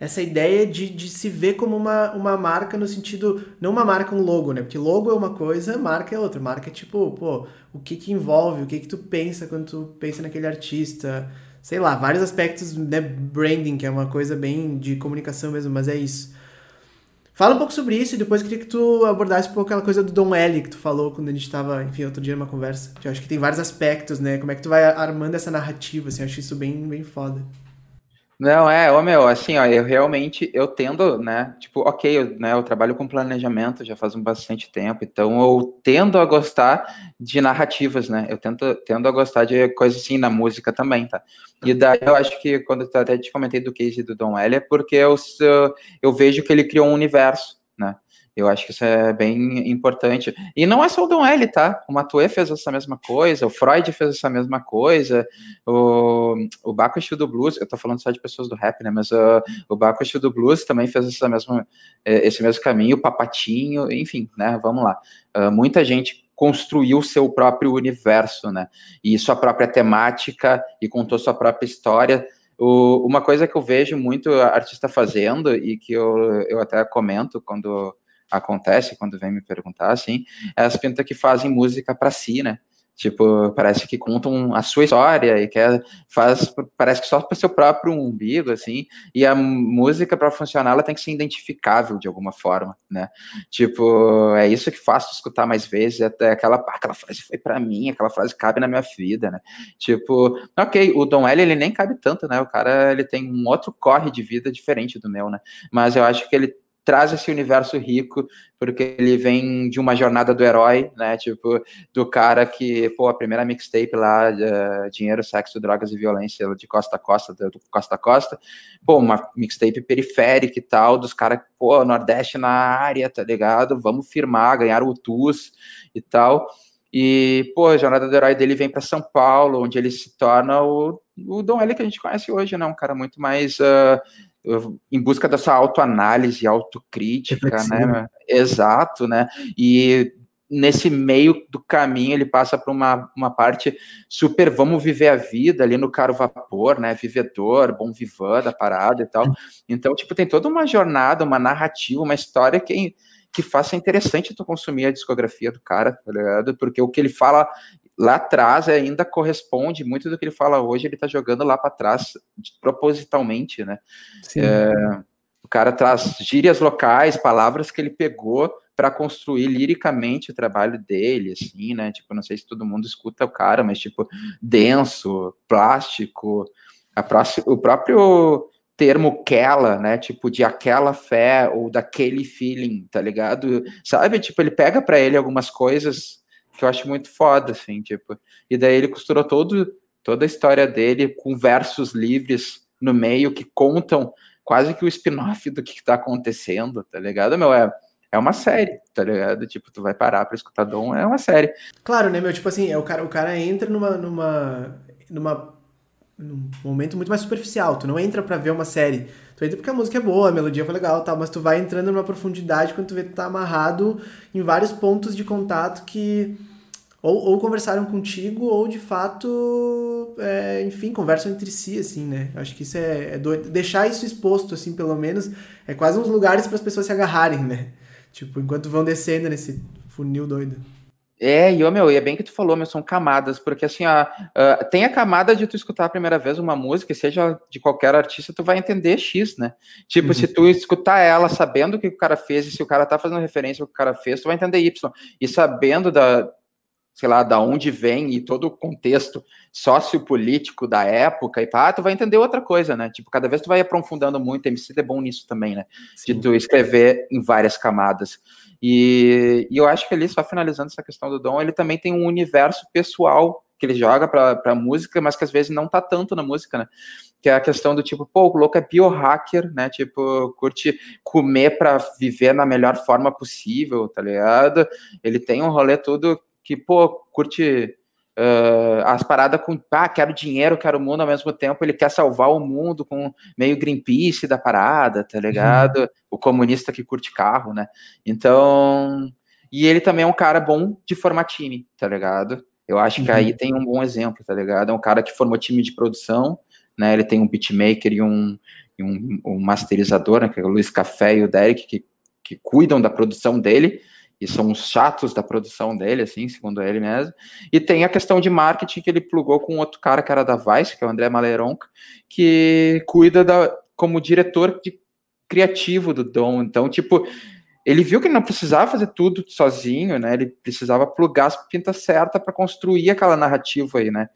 essa ideia de, de se ver como uma, uma marca no sentido, não uma marca, um logo, né? Porque logo é uma coisa, marca é outra. Marca é tipo, pô, o que que envolve, o que que tu pensa quando tu pensa naquele artista, sei lá, vários aspectos, né? Branding, que é uma coisa bem de comunicação mesmo, mas é isso. Fala um pouco sobre isso e depois queria que tu abordasse um pouco aquela coisa do Dom L que tu falou quando a gente estava, enfim, outro dia numa conversa. Que eu acho que tem vários aspectos, né? Como é que tu vai armando essa narrativa, assim, eu acho isso bem, bem foda. Não, é, ô meu, assim, ó, eu realmente, eu tendo, né, tipo, ok, eu, né, eu trabalho com planejamento já faz um bastante tempo, então eu tendo a gostar de narrativas, né, eu tento, tendo a gostar de coisas assim na música também, tá? E daí eu acho que quando eu até te comentei do case do Don L é porque eu, eu vejo que ele criou um universo, né, eu acho que isso é bem importante. E não é só o Dom L, tá? O Matue fez essa mesma coisa, o Freud fez essa mesma coisa, o, o Baco do Blues, eu tô falando só de pessoas do rap, né? Mas uh, o Baco do Blues também fez essa mesma, é, esse mesmo caminho, o Papatinho, enfim, né? Vamos lá. Uh, muita gente construiu seu próprio universo, né? E sua própria temática e contou sua própria história. O, uma coisa que eu vejo muito artista fazendo e que eu, eu até comento quando acontece quando vem me perguntar, assim, é as pintas que fazem música para si, né? Tipo, parece que contam a sua história e quer faz parece que só para seu próprio umbigo assim, e a música para funcionar ela tem que ser identificável de alguma forma, né? Tipo, é isso que tu escutar mais vezes, até aquela aquela frase foi para mim, aquela frase cabe na minha vida, né? Tipo, OK, o Dom L ele nem cabe tanto, né? O cara ele tem um outro corre de vida diferente do meu, né? Mas eu acho que ele traz esse universo rico, porque ele vem de uma jornada do herói, né? Tipo, do cara que, pô, a primeira mixtape lá, uh, Dinheiro, Sexo, Drogas e Violência, de costa a costa, do costa a costa, pô, uma mixtape periférica e tal, dos caras, pô, Nordeste na área, tá ligado? Vamos firmar, ganhar o TUS e tal. E, pô, a jornada do herói dele vem para São Paulo, onde ele se torna o, o Dom L que a gente conhece hoje, né? Um cara muito mais uh, em busca dessa autoanálise, autocrítica, né? Exato, né? E nesse meio do caminho ele passa por uma, uma parte super vamos viver a vida ali no caro vapor, né? Vivedor, bom vivan da parada e tal. Então, tipo, tem toda uma jornada, uma narrativa, uma história que que faça interessante tu consumir a discografia do cara, tá ligado? Porque o que ele fala lá atrás ainda corresponde muito do que ele fala hoje, ele tá jogando lá para trás propositalmente, né? É, o cara traz gírias locais, palavras que ele pegou para construir liricamente o trabalho dele, assim, né? Tipo, não sei se todo mundo escuta o cara, mas tipo, denso, plástico, próxima, o próprio termo aquela, né? Tipo, de aquela fé ou daquele feeling, tá ligado? Sabe? Tipo, ele pega para ele algumas coisas que eu acho muito foda, assim, tipo. E daí ele costurou todo, toda a história dele com versos livres no meio que contam quase que o spin-off do que tá acontecendo, tá ligado, meu? É, é uma série, tá ligado? Tipo, tu vai parar pra escutar Dom, é uma série. Claro, né, meu? Tipo assim, é o cara, o cara entra numa, numa, numa num momento muito mais superficial. Tu não entra para ver uma série. Tu entra porque a música é boa, a melodia foi legal tal, mas tu vai entrando numa profundidade quando tu vê que tu tá amarrado em vários pontos de contato que ou, ou conversaram contigo ou de fato, é, enfim, conversam entre si, assim, né? Acho que isso é, é doido. Deixar isso exposto, assim, pelo menos, é quase uns lugares para as pessoas se agarrarem, né? Tipo, enquanto vão descendo nesse funil doido. É, e, meu, e é bem que tu falou, meu, são camadas, porque assim, ó, uh, tem a camada de tu escutar a primeira vez uma música, seja de qualquer artista, tu vai entender X, né? Tipo, uhum. se tu escutar ela sabendo o que o cara fez, e se o cara tá fazendo referência ao que o cara fez, tu vai entender Y. E sabendo da, sei lá, da onde vem e todo o contexto sociopolítico da época e pá, tu vai entender outra coisa, né? Tipo, cada vez tu vai aprofundando muito, MC é bom nisso também, né? Sim. De tu escrever em várias camadas. E, e, eu acho que ali, só finalizando essa questão do Dom, ele também tem um universo pessoal que ele joga para música, mas que às vezes não tá tanto na música, né? Que é a questão do tipo, pô, o louco é biohacker, né? Tipo, curte comer para viver na melhor forma possível, tá ligado? Ele tem um rolê tudo que, pô, curte Uh, as paradas com, ah, quero dinheiro, quero o mundo, ao mesmo tempo ele quer salvar o mundo com meio Greenpeace da parada, tá ligado? Uhum. O comunista que curte carro, né? Então, e ele também é um cara bom de formar time, tá ligado? Eu acho que aí uhum. tem um bom exemplo, tá ligado? É um cara que formou time de produção, né? Ele tem um beatmaker e um, e um, um masterizador, né? Que é o Luiz Café e o Derek, que, que cuidam da produção dele, e são os chatos da produção dele, assim, segundo ele mesmo. E tem a questão de marketing que ele plugou com outro cara que era da Vice, que é o André Maleronca, que cuida da, como diretor de, criativo do Dom. Então, tipo, ele viu que ele não precisava fazer tudo sozinho, né? Ele precisava plugar as pintas certas para construir aquela narrativa aí, né?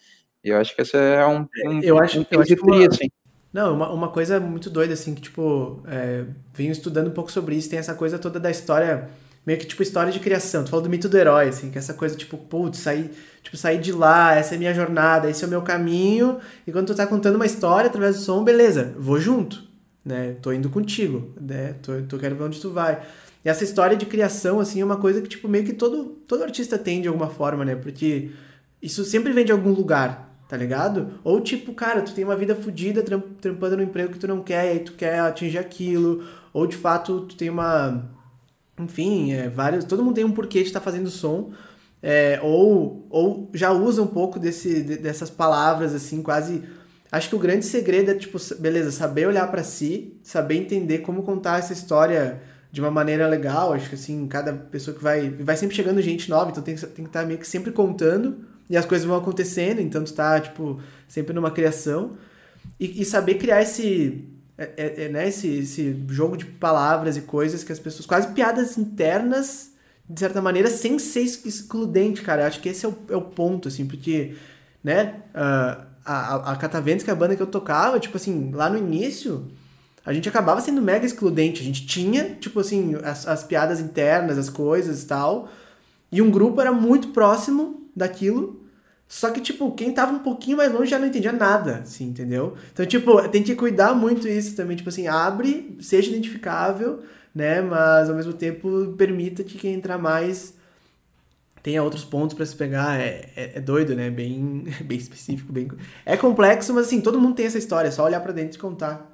E eu acho que esse é um, um eu acho, um eu acho que uma, assim. Não, uma, uma coisa muito doida, assim, que, tipo, é, venho estudando um pouco sobre isso, tem essa coisa toda da história meio que tipo história de criação. Tu falou do mito do herói, assim, que é essa coisa tipo, putz, sair, tipo, sair de lá, essa é minha jornada, esse é o meu caminho. E quando tu tá contando uma história através do som, beleza, vou junto, né? Tô indo contigo, né? Tô, tô quero ver onde tu vai. E essa história de criação, assim, é uma coisa que, tipo, meio que todo, todo artista tem de alguma forma, né? Porque isso sempre vem de algum lugar, tá ligado? Ou tipo, cara, tu tem uma vida fodida trampando no emprego que tu não quer, e aí tu quer atingir aquilo. Ou de fato, tu tem uma enfim, é, vários, todo mundo tem um porquê de estar tá fazendo som. É, ou, ou já usa um pouco desse, dessas palavras, assim, quase. Acho que o grande segredo é, tipo, beleza, saber olhar para si, saber entender como contar essa história de uma maneira legal. Acho que, assim, cada pessoa que vai. Vai sempre chegando gente nova, então tem, tem que estar tá meio que sempre contando e as coisas vão acontecendo, então tu tá, tipo, sempre numa criação. E, e saber criar esse, é, é, é, né, esse, esse jogo de palavras e coisas que as pessoas. quase piadas internas, de certa maneira, sem ser excludente, cara. Eu acho que esse é o, é o ponto, assim, porque, né, uh, a, a Cataventos, que é a banda que eu tocava, tipo assim, lá no início, a gente acabava sendo mega excludente. A gente tinha, tipo assim, as, as piadas internas, as coisas e tal. E um grupo era muito próximo daquilo, só que, tipo, quem tava um pouquinho mais longe já não entendia nada, assim, entendeu? Então, tipo, tem que cuidar muito isso também, tipo assim, abre, seja identificável, né? Mas ao mesmo tempo permita que quem entrar mais tenha outros pontos para se pegar. É, é, é, doido, né? Bem, [LAUGHS] bem específico, bem. É complexo, mas assim, todo mundo tem essa história, é só olhar para dentro e contar.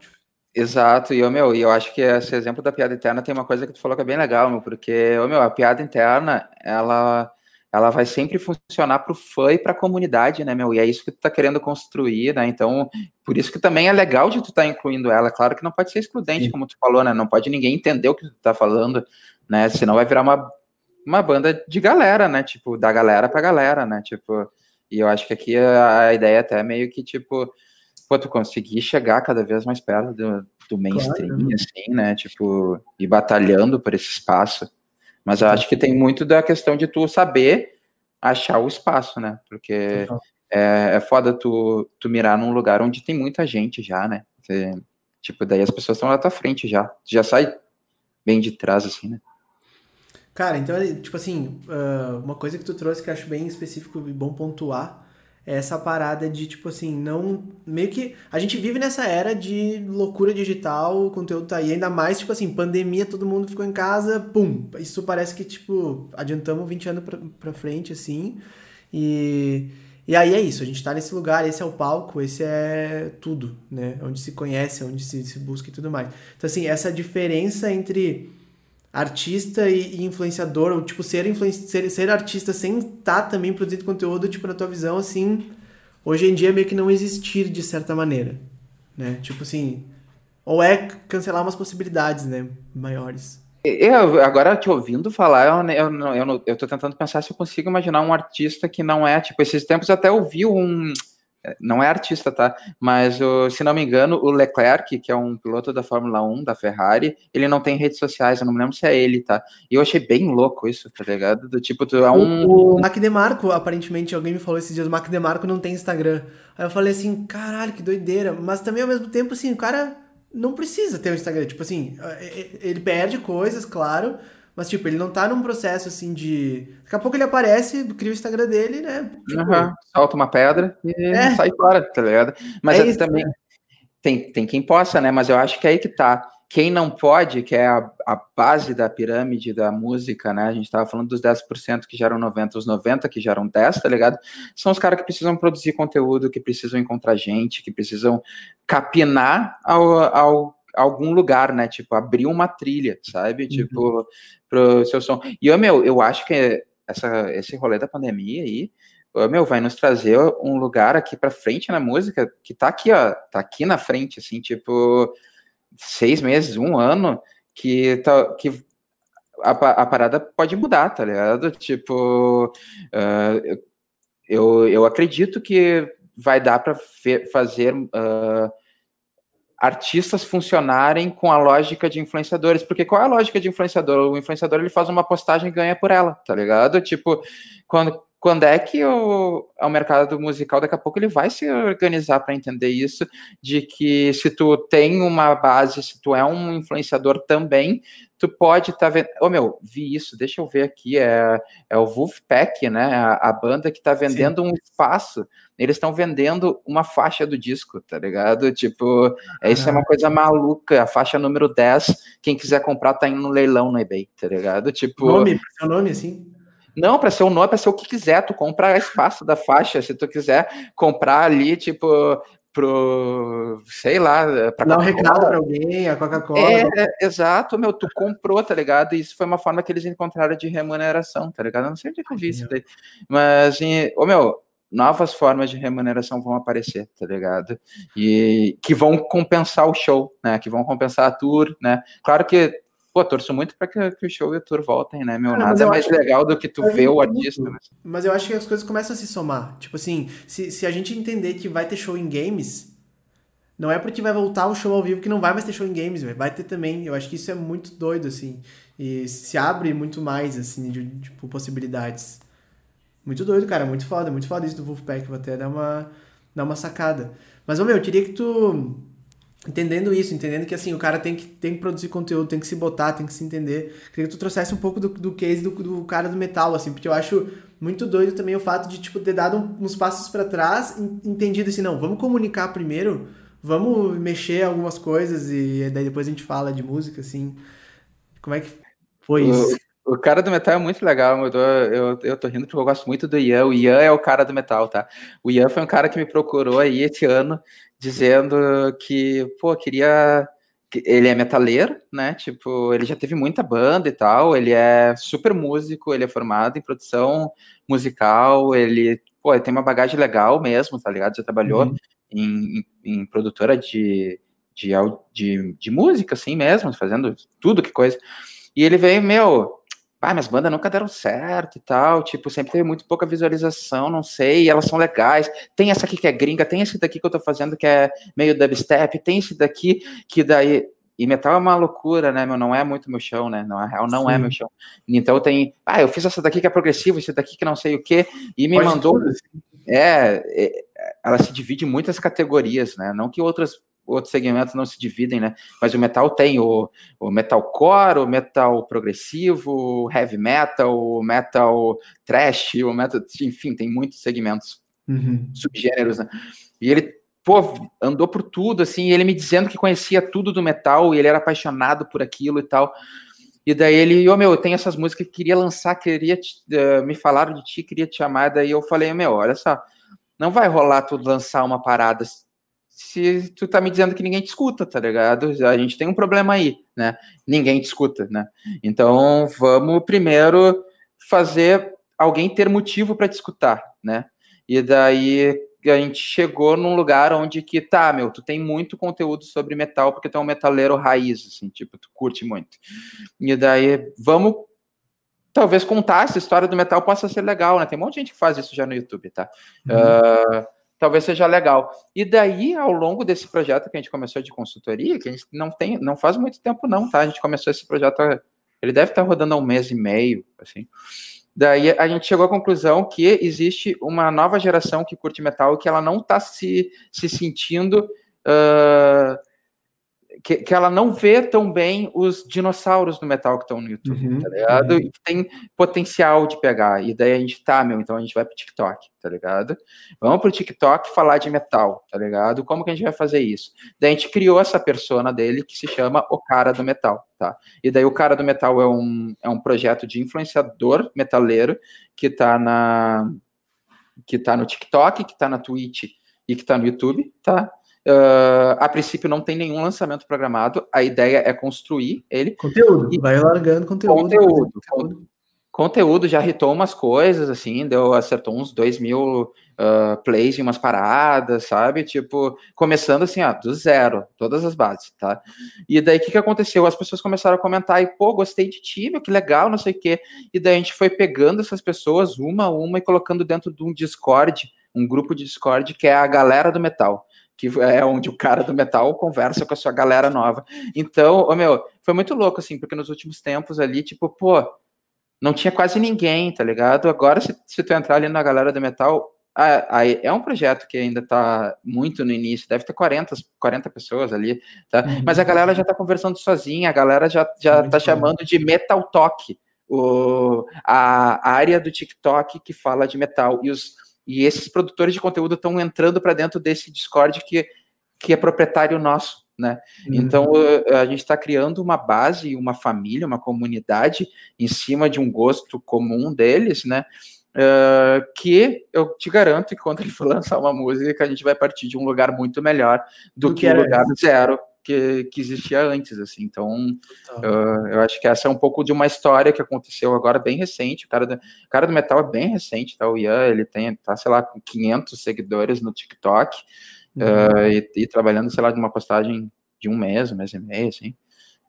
Exato, e eu, meu, eu acho que esse exemplo da piada interna tem uma coisa que tu falou que é bem legal, meu, porque, ô, meu, a piada interna, ela ela vai sempre funcionar para o fã e para a comunidade, né, meu? E é isso que tu tá querendo construir, né? Então, por isso que também é legal de tu estar tá incluindo ela. Claro que não pode ser excludente, Sim. como tu falou, né? Não pode ninguém entender o que tu tá falando, né? Senão vai virar uma, uma banda de galera, né? Tipo, da galera pra galera, né? Tipo, e eu acho que aqui a, a ideia até é meio que, tipo, pô, tu conseguir chegar cada vez mais perto do, do mainstream, claro. assim, né? Tipo, e batalhando por esse espaço. Mas eu acho que tem muito da questão de tu saber achar o espaço, né? Porque é, é foda tu, tu mirar num lugar onde tem muita gente já, né? Você, tipo, daí as pessoas estão na tua frente já. Tu já sai bem de trás, assim, né? Cara, então, tipo assim, uma coisa que tu trouxe que eu acho bem específico e bom pontuar essa parada de, tipo assim, não. Meio que. A gente vive nessa era de loucura digital, o conteúdo tá aí. Ainda mais, tipo assim, pandemia, todo mundo ficou em casa, pum. Isso parece que, tipo, adiantamos 20 anos pra, pra frente, assim. E. E aí é isso, a gente tá nesse lugar, esse é o palco, esse é tudo, né? Onde se conhece, onde se, se busca e tudo mais. Então, assim, essa diferença entre artista e, influenciador, ou tipo, ser, influenci ser, ser artista sem estar tá também produzindo conteúdo, tipo, na tua visão, assim, hoje em dia meio que não existir de certa maneira, né? Tipo assim, ou é cancelar umas possibilidades, né, maiores. Eu, agora te ouvindo falar, eu, eu, eu, eu tô tentando pensar se eu consigo imaginar um artista que não é, tipo, esses tempos até ouvi um, não é artista, tá? Mas, se não me engano, o Leclerc, que é um piloto da Fórmula 1, da Ferrari, ele não tem redes sociais, eu não me lembro se é ele, tá? E eu achei bem louco isso, tá ligado? Do tipo, tu é um... O, o Mac DeMarco, aparentemente, alguém me falou esses dias, o Mac DeMarco não tem Instagram. Aí eu falei assim, caralho, que doideira. Mas também, ao mesmo tempo, assim, o cara não precisa ter um Instagram. Tipo assim, é, é, ele perde coisas, claro, mas tipo, ele não tá num processo assim de. Daqui a pouco ele aparece, cria o Instagram dele, né? Tipo... Uhum. Solta uma pedra e é. sai fora, tá ligado? Mas é isso, também. Né? Tem, tem quem possa, né? Mas eu acho que é aí que tá. Quem não pode, que é a, a base da pirâmide da música, né? A gente estava falando dos 10% que geram 90%, os 90% que geram 10%, tá ligado? São os caras que precisam produzir conteúdo, que precisam encontrar gente, que precisam capinar ao, ao algum lugar, né? Tipo, abrir uma trilha, sabe? Uhum. Tipo, pro seu som. E, eu, meu, eu acho que essa, esse rolê da pandemia aí, meu, vai nos trazer um lugar aqui para frente na música que tá aqui, ó, tá aqui na frente, assim, tipo, seis meses, um ano, que, tá, que a, a parada pode mudar, tá ligado? Tipo, uh, eu, eu acredito que vai dar para fazer uh, artistas funcionarem com a lógica de influenciadores, porque qual é a lógica de influenciador? O influenciador ele faz uma postagem e ganha por ela, tá ligado? Tipo, quando quando é que o, o mercado musical daqui a pouco ele vai se organizar para entender isso de que se tu tem uma base, se tu é um influenciador também, tu pode estar tá vendo. Ô oh, meu, vi isso, deixa eu ver aqui, é, é o Wolfpack, né? A, a banda que está vendendo Sim. um espaço. Eles estão vendendo uma faixa do disco, tá ligado? Tipo, ah. isso é uma coisa maluca. A faixa número 10, quem quiser comprar tá indo no leilão no eBay, tá ligado? Tipo. Nome, seu nome, assim? Não, para ser o nome, para ser o que quiser. Tu compra espaço da faixa, se tu quiser comprar ali, tipo, pro, sei lá, para dar um recado para alguém, a Coca-Cola. É, é, exato, meu, tu comprou, tá ligado? E isso foi uma forma que eles encontraram de remuneração, tá ligado? Eu não sei onde é que eu vi isso daí. Mas, ô meu, novas formas de remuneração vão aparecer, tá ligado? E que vão compensar o show, né? Que vão compensar a tour, né? Claro que pô, torço muito para que, que, o show e o tour voltem, né, meu? Nada é mais legal do que tu ver o artista. Né? Mas eu acho que as coisas começam a se somar. Tipo assim, se, se a gente entender que vai ter show em games, não é porque vai voltar o show ao vivo que não vai mais ter show em games, véio. vai ter também. Eu acho que isso é muito doido, assim. E se abre muito mais, assim, de, tipo, possibilidades. Muito doido, cara. Muito foda, muito foda isso do Wolfpack. Vou até dar uma, dar uma sacada. Mas, ô meu, eu queria que tu entendendo isso, entendendo que assim, o cara tem que, tem que produzir conteúdo, tem que se botar, tem que se entender. Queria que tu trouxesse um pouco do, do case do, do cara do metal, assim, porque eu acho muito doido também o fato de, tipo, ter dado uns passos para trás, entendido assim, não, vamos comunicar primeiro, vamos mexer algumas coisas e daí depois a gente fala de música, assim. Como é que foi isso? O, cara do metal é muito legal, eu tô, eu, eu tô rindo porque eu gosto muito do Ian. O Ian é o cara do metal, tá? O Ian foi um cara que me procurou aí esse ano dizendo que, pô, queria. Ele é metaleiro, né? Tipo, ele já teve muita banda e tal. Ele é super músico, ele é formado em produção musical. Ele, pô, ele tem uma bagagem legal mesmo, tá ligado? Já trabalhou uhum. em, em, em, produtora de, de, de, de música, assim mesmo, fazendo tudo que coisa. E ele veio, meu, ah, minhas bandas nunca deram certo e tal, tipo, sempre teve muito pouca visualização, não sei, elas são legais. Tem essa aqui que é gringa, tem esse daqui que eu tô fazendo que é meio dubstep, tem esse daqui que daí. E metal é uma loucura, né, meu? Não é muito meu chão, né? Não, real não é Sim. é meu chão. Então tem. Ah, eu fiz essa daqui que é progressivo, esse daqui que não sei o quê, e me Pode mandou. É, é, ela se divide em muitas categorias, né? Não que outras outros segmentos não se dividem, né? Mas o metal tem o, o metalcore, o metal progressivo, o heavy metal, o metal trash, o metal, enfim, tem muitos segmentos, uhum. subgêneros, né? E ele, pô, andou por tudo, assim, ele me dizendo que conhecia tudo do metal e ele era apaixonado por aquilo e tal. E daí ele, ô oh, meu, eu tenho essas músicas que queria lançar, queria te, uh, me falaram de ti, queria te chamar. Daí eu falei, meu, olha só, não vai rolar tu lançar uma parada se tu tá me dizendo que ninguém te escuta, tá ligado? A gente tem um problema aí, né? Ninguém te escuta, né? Então, vamos primeiro fazer alguém ter motivo para te escutar, né? E daí a gente chegou num lugar onde que, tá, meu, tu tem muito conteúdo sobre metal, porque tu é um metaleiro raiz, assim, tipo, tu curte muito. E daí, vamos talvez contar essa história do metal possa ser legal, né? Tem um monte de gente que faz isso já no YouTube, tá? Uhum. Uh, talvez seja legal. E daí, ao longo desse projeto que a gente começou de consultoria, que a gente não tem, não faz muito tempo não, tá? A gente começou esse projeto, ele deve estar rodando há um mês e meio, assim. Daí a gente chegou à conclusão que existe uma nova geração que curte metal e que ela não está se, se sentindo uh, que, que ela não vê tão bem os dinossauros do metal que estão no YouTube, uhum, tá ligado? Uhum. E que tem potencial de pegar. E daí a gente tá, meu, então a gente vai pro TikTok, tá ligado? Vamos pro TikTok falar de metal, tá ligado? Como que a gente vai fazer isso? Daí a gente criou essa persona dele que se chama O Cara do Metal, tá? E daí o Cara do Metal é um, é um projeto de influenciador metaleiro que tá na que tá no TikTok, que tá na Twitch e que tá no YouTube, tá? Uh, a princípio não tem nenhum lançamento programado, a ideia é construir ele. Conteúdo, e... vai largando conteúdo. Conteúdo, conteúdo. Conteúdo já irritou umas coisas, assim, deu, acertou uns 2 mil uh, plays em umas paradas, sabe? Tipo, começando assim, ó, do zero, todas as bases, tá? E daí o que, que aconteceu? As pessoas começaram a comentar e, pô, gostei de ti, meu, que legal, não sei o quê. E daí a gente foi pegando essas pessoas, uma a uma, e colocando dentro de um Discord, um grupo de Discord, que é a galera do metal que é onde o cara do metal conversa com a sua galera nova. Então, ô meu, foi muito louco, assim, porque nos últimos tempos ali, tipo, pô, não tinha quase ninguém, tá ligado? Agora, se, se tu entrar ali na galera do metal, aí é um projeto que ainda tá muito no início, deve ter 40, 40 pessoas ali, tá? Uhum. Mas a galera já tá conversando sozinha, a galera já, já tá chamando de Metal Talk, o, a área do TikTok que fala de metal. E os e esses produtores de conteúdo estão entrando para dentro desse Discord que, que é proprietário nosso, né? Uhum. Então a gente está criando uma base, uma família, uma comunidade em cima de um gosto comum deles, né? Uh, que eu te garanto que quando ele for [LAUGHS] lançar uma música, a gente vai partir de um lugar muito melhor do, do que, o lugar zero que, que existia antes, assim. Então, uh, eu acho que essa é um pouco de uma história que aconteceu agora bem recente. O cara do, o cara do metal é bem recente, tá? O Ian, ele tem, tá, sei lá, com 500 seguidores no TikTok uhum. uh, e, e, trabalhando, sei lá, de uma postagem de um mês, um mês e meio, assim.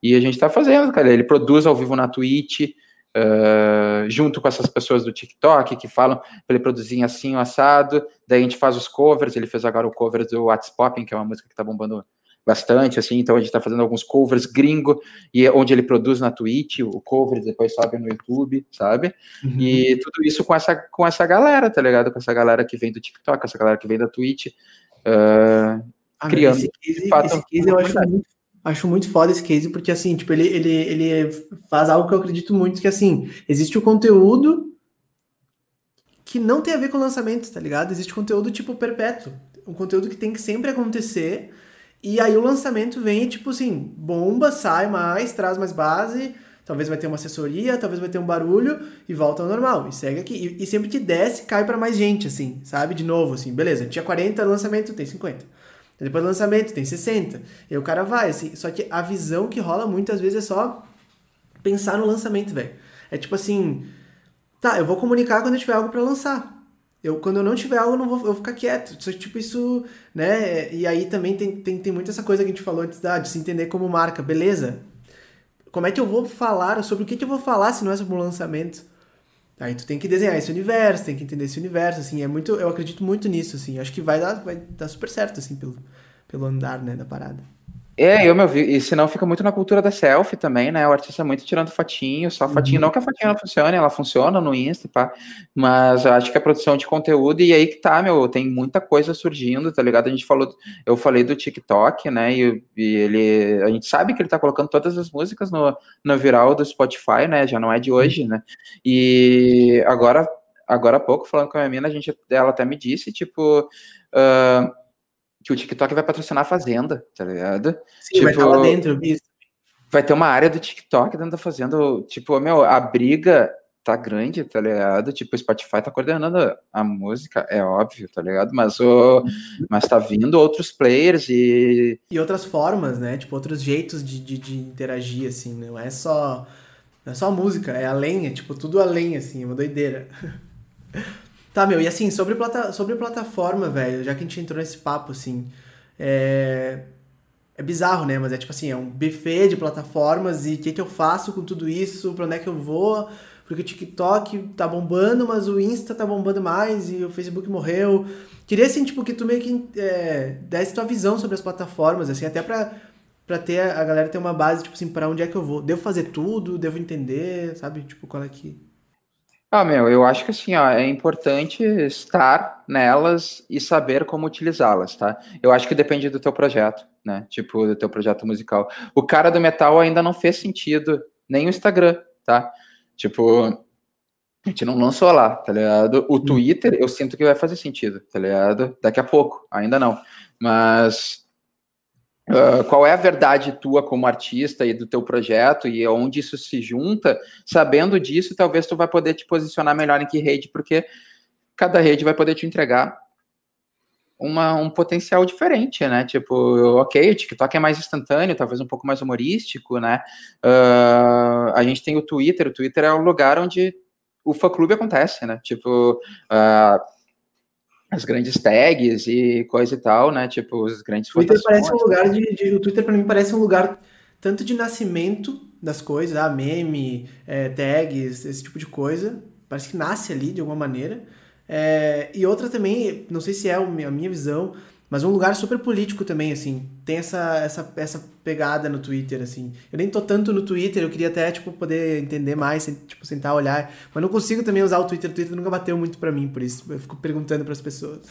E a gente tá fazendo, cara. Ele produz ao vivo na Twitch, Uh, junto com essas pessoas do TikTok que falam para ele produzir assim o assado, daí a gente faz os covers, ele fez agora o cover do What's Popping, que é uma música que tá bombando bastante, assim, então a gente está fazendo alguns covers gringo, e é onde ele produz na Twitch, o cover depois sobe no YouTube, sabe? Uhum. E tudo isso com essa, com essa galera, tá ligado? Com essa galera que vem do TikTok, essa galera que vem da Twitch, uh, ah, criando. Esse case, fato, esse case eu acho muito, acho muito foda esse case, porque assim, tipo, ele, ele, ele faz algo que eu acredito muito, que assim, existe o conteúdo que não tem a ver com lançamento, tá ligado? Existe conteúdo tipo perpétuo, um conteúdo que tem que sempre acontecer, e aí o lançamento vem, tipo assim, bomba, sai mais, traz mais base, talvez vai ter uma assessoria, talvez vai ter um barulho e volta ao normal. E segue aqui. E, e sempre que desce, cai para mais gente, assim, sabe? De novo, assim, beleza, tinha 40 lançamento, tem 50. Depois do lançamento, tem 60. E o cara vai, assim. Só que a visão que rola muitas vezes é só pensar no lançamento, velho. É tipo assim, tá, eu vou comunicar quando eu tiver algo para lançar. Eu, quando eu não tiver algo, eu não vou, eu vou ficar quieto. Tipo, isso, né? E aí também tem, tem, tem muito essa coisa que a gente falou antes, da, de se entender como marca. Beleza, como é que eu vou falar, sobre o que, que eu vou falar se não é sobre um lançamento? Aí tu tem que desenhar esse universo, tem que entender esse universo, assim, é muito, eu acredito muito nisso, assim, acho que vai dar, vai dar super certo, assim, pelo, pelo andar, né, da parada. É, eu me ouvi, e senão fica muito na cultura da selfie também, né? O artista muito tirando fotinho, só fotinho. Uhum. Não que a fotinha não funcione, ela funciona no Insta, pá, mas eu acho que a produção de conteúdo, e aí que tá, meu, tem muita coisa surgindo, tá ligado? A gente falou, eu falei do TikTok, né? E, e ele, a gente sabe que ele tá colocando todas as músicas no, no viral do Spotify, né? Já não é de hoje, né? E agora, agora há pouco, falando com a minha mina, a gente, ela até me disse, tipo. Uh, que o TikTok vai patrocinar a Fazenda, tá ligado? Sim, tipo, vai estar lá dentro, Vai ter uma área do TikTok dentro da Fazenda, tipo, meu, a briga tá grande, tá ligado? Tipo, o Spotify tá coordenando a música, é óbvio, tá ligado? Mas, o, mas tá vindo outros players e. E outras formas, né? Tipo, outros jeitos de, de, de interagir, assim, não é só. Não é só música, é além, é tipo tudo além, assim, é uma doideira. [LAUGHS] tá, meu, e assim, sobre, plata, sobre plataforma, velho, já que a gente entrou nesse papo, assim, é. É bizarro, né? Mas é tipo assim, é um buffet de plataformas e o que, que eu faço com tudo isso, pra onde é que eu vou, porque o TikTok tá bombando, mas o Insta tá bombando mais e o Facebook morreu. Queria, assim, tipo, que tu meio que é, desse tua visão sobre as plataformas, assim, até pra, pra ter a galera ter uma base, tipo assim, pra onde é que eu vou? Devo fazer tudo? Devo entender? Sabe? Tipo, qual é que... Ah, meu, eu acho que assim, ó, é importante estar nelas e saber como utilizá-las, tá? Eu acho que depende do teu projeto, né? Tipo, do teu projeto musical. O cara do metal ainda não fez sentido, nem o Instagram, tá? Tipo, a gente não lançou lá, tá ligado? O hum. Twitter, eu sinto que vai fazer sentido, tá ligado? Daqui a pouco, ainda não. Mas uh, qual é a verdade tua como artista e do teu projeto e onde isso se junta? Sabendo disso, talvez tu vai poder te posicionar melhor em que rede, porque cada rede vai poder te entregar uma, um potencial diferente, né? Tipo, ok, o TikTok é mais instantâneo, talvez um pouco mais humorístico, né? Uh, a gente tem o Twitter, o Twitter é o lugar onde o fã-clube acontece, né? Tipo, uh, as grandes tags e coisa e tal, né? Tipo, os grandes Twitter parece um lugar de, de, O Twitter, para mim, parece um lugar tanto de nascimento das coisas, ah, meme, é, tags, esse tipo de coisa. Parece que nasce ali de alguma maneira é, e outra também, não sei se é a minha visão, mas um lugar super político também, assim. Tem essa, essa, essa pegada no Twitter, assim. Eu nem tô tanto no Twitter, eu queria até, tipo, poder entender mais, tipo, sentar, olhar. Mas não consigo também usar o Twitter. O Twitter nunca bateu muito para mim, por isso. Eu fico perguntando para as pessoas.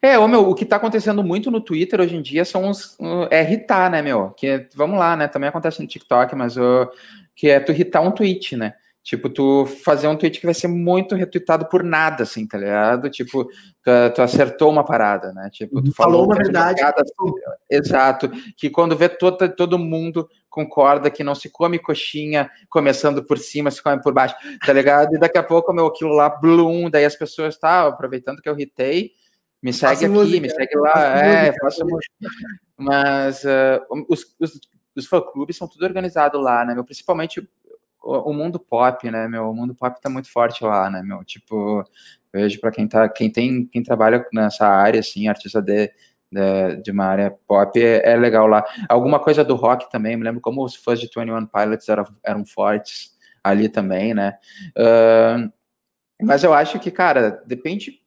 É, ô, meu, o que tá acontecendo muito no Twitter hoje em dia são. Uh, é irritar, né, meu? Que, vamos lá, né? Também acontece no TikTok, mas uh, que é tu irritar um tweet, né? Tipo, tu fazer um tweet que vai ser muito retweetado por nada, assim, tá ligado? Tipo, tu, tu acertou uma parada, né? Tipo, tu falou, falou uma verdade. Assim, exato. Que quando vê todo, todo mundo concorda que não se come coxinha começando por cima, se come por baixo, tá ligado? E daqui a pouco, meu, aquilo lá, bloom, daí as pessoas, tá, aproveitando que eu ritei, me segue faço aqui, música, me segue lá, faço é, música, faço música. Mas uh, os, os, os fã-clubes são tudo organizado lá, né? Meu, principalmente o, mundo pop, né, meu? O mundo pop tá muito forte lá, né, meu? Tipo, vejo para quem tá, quem tem, quem trabalha nessa área, assim, artista de, de, de uma área pop, é, é, legal lá. Alguma coisa do rock também, me lembro como os fãs de 21 Pilots eram, eram fortes ali também, né? Uh, mas eu acho que, cara, depende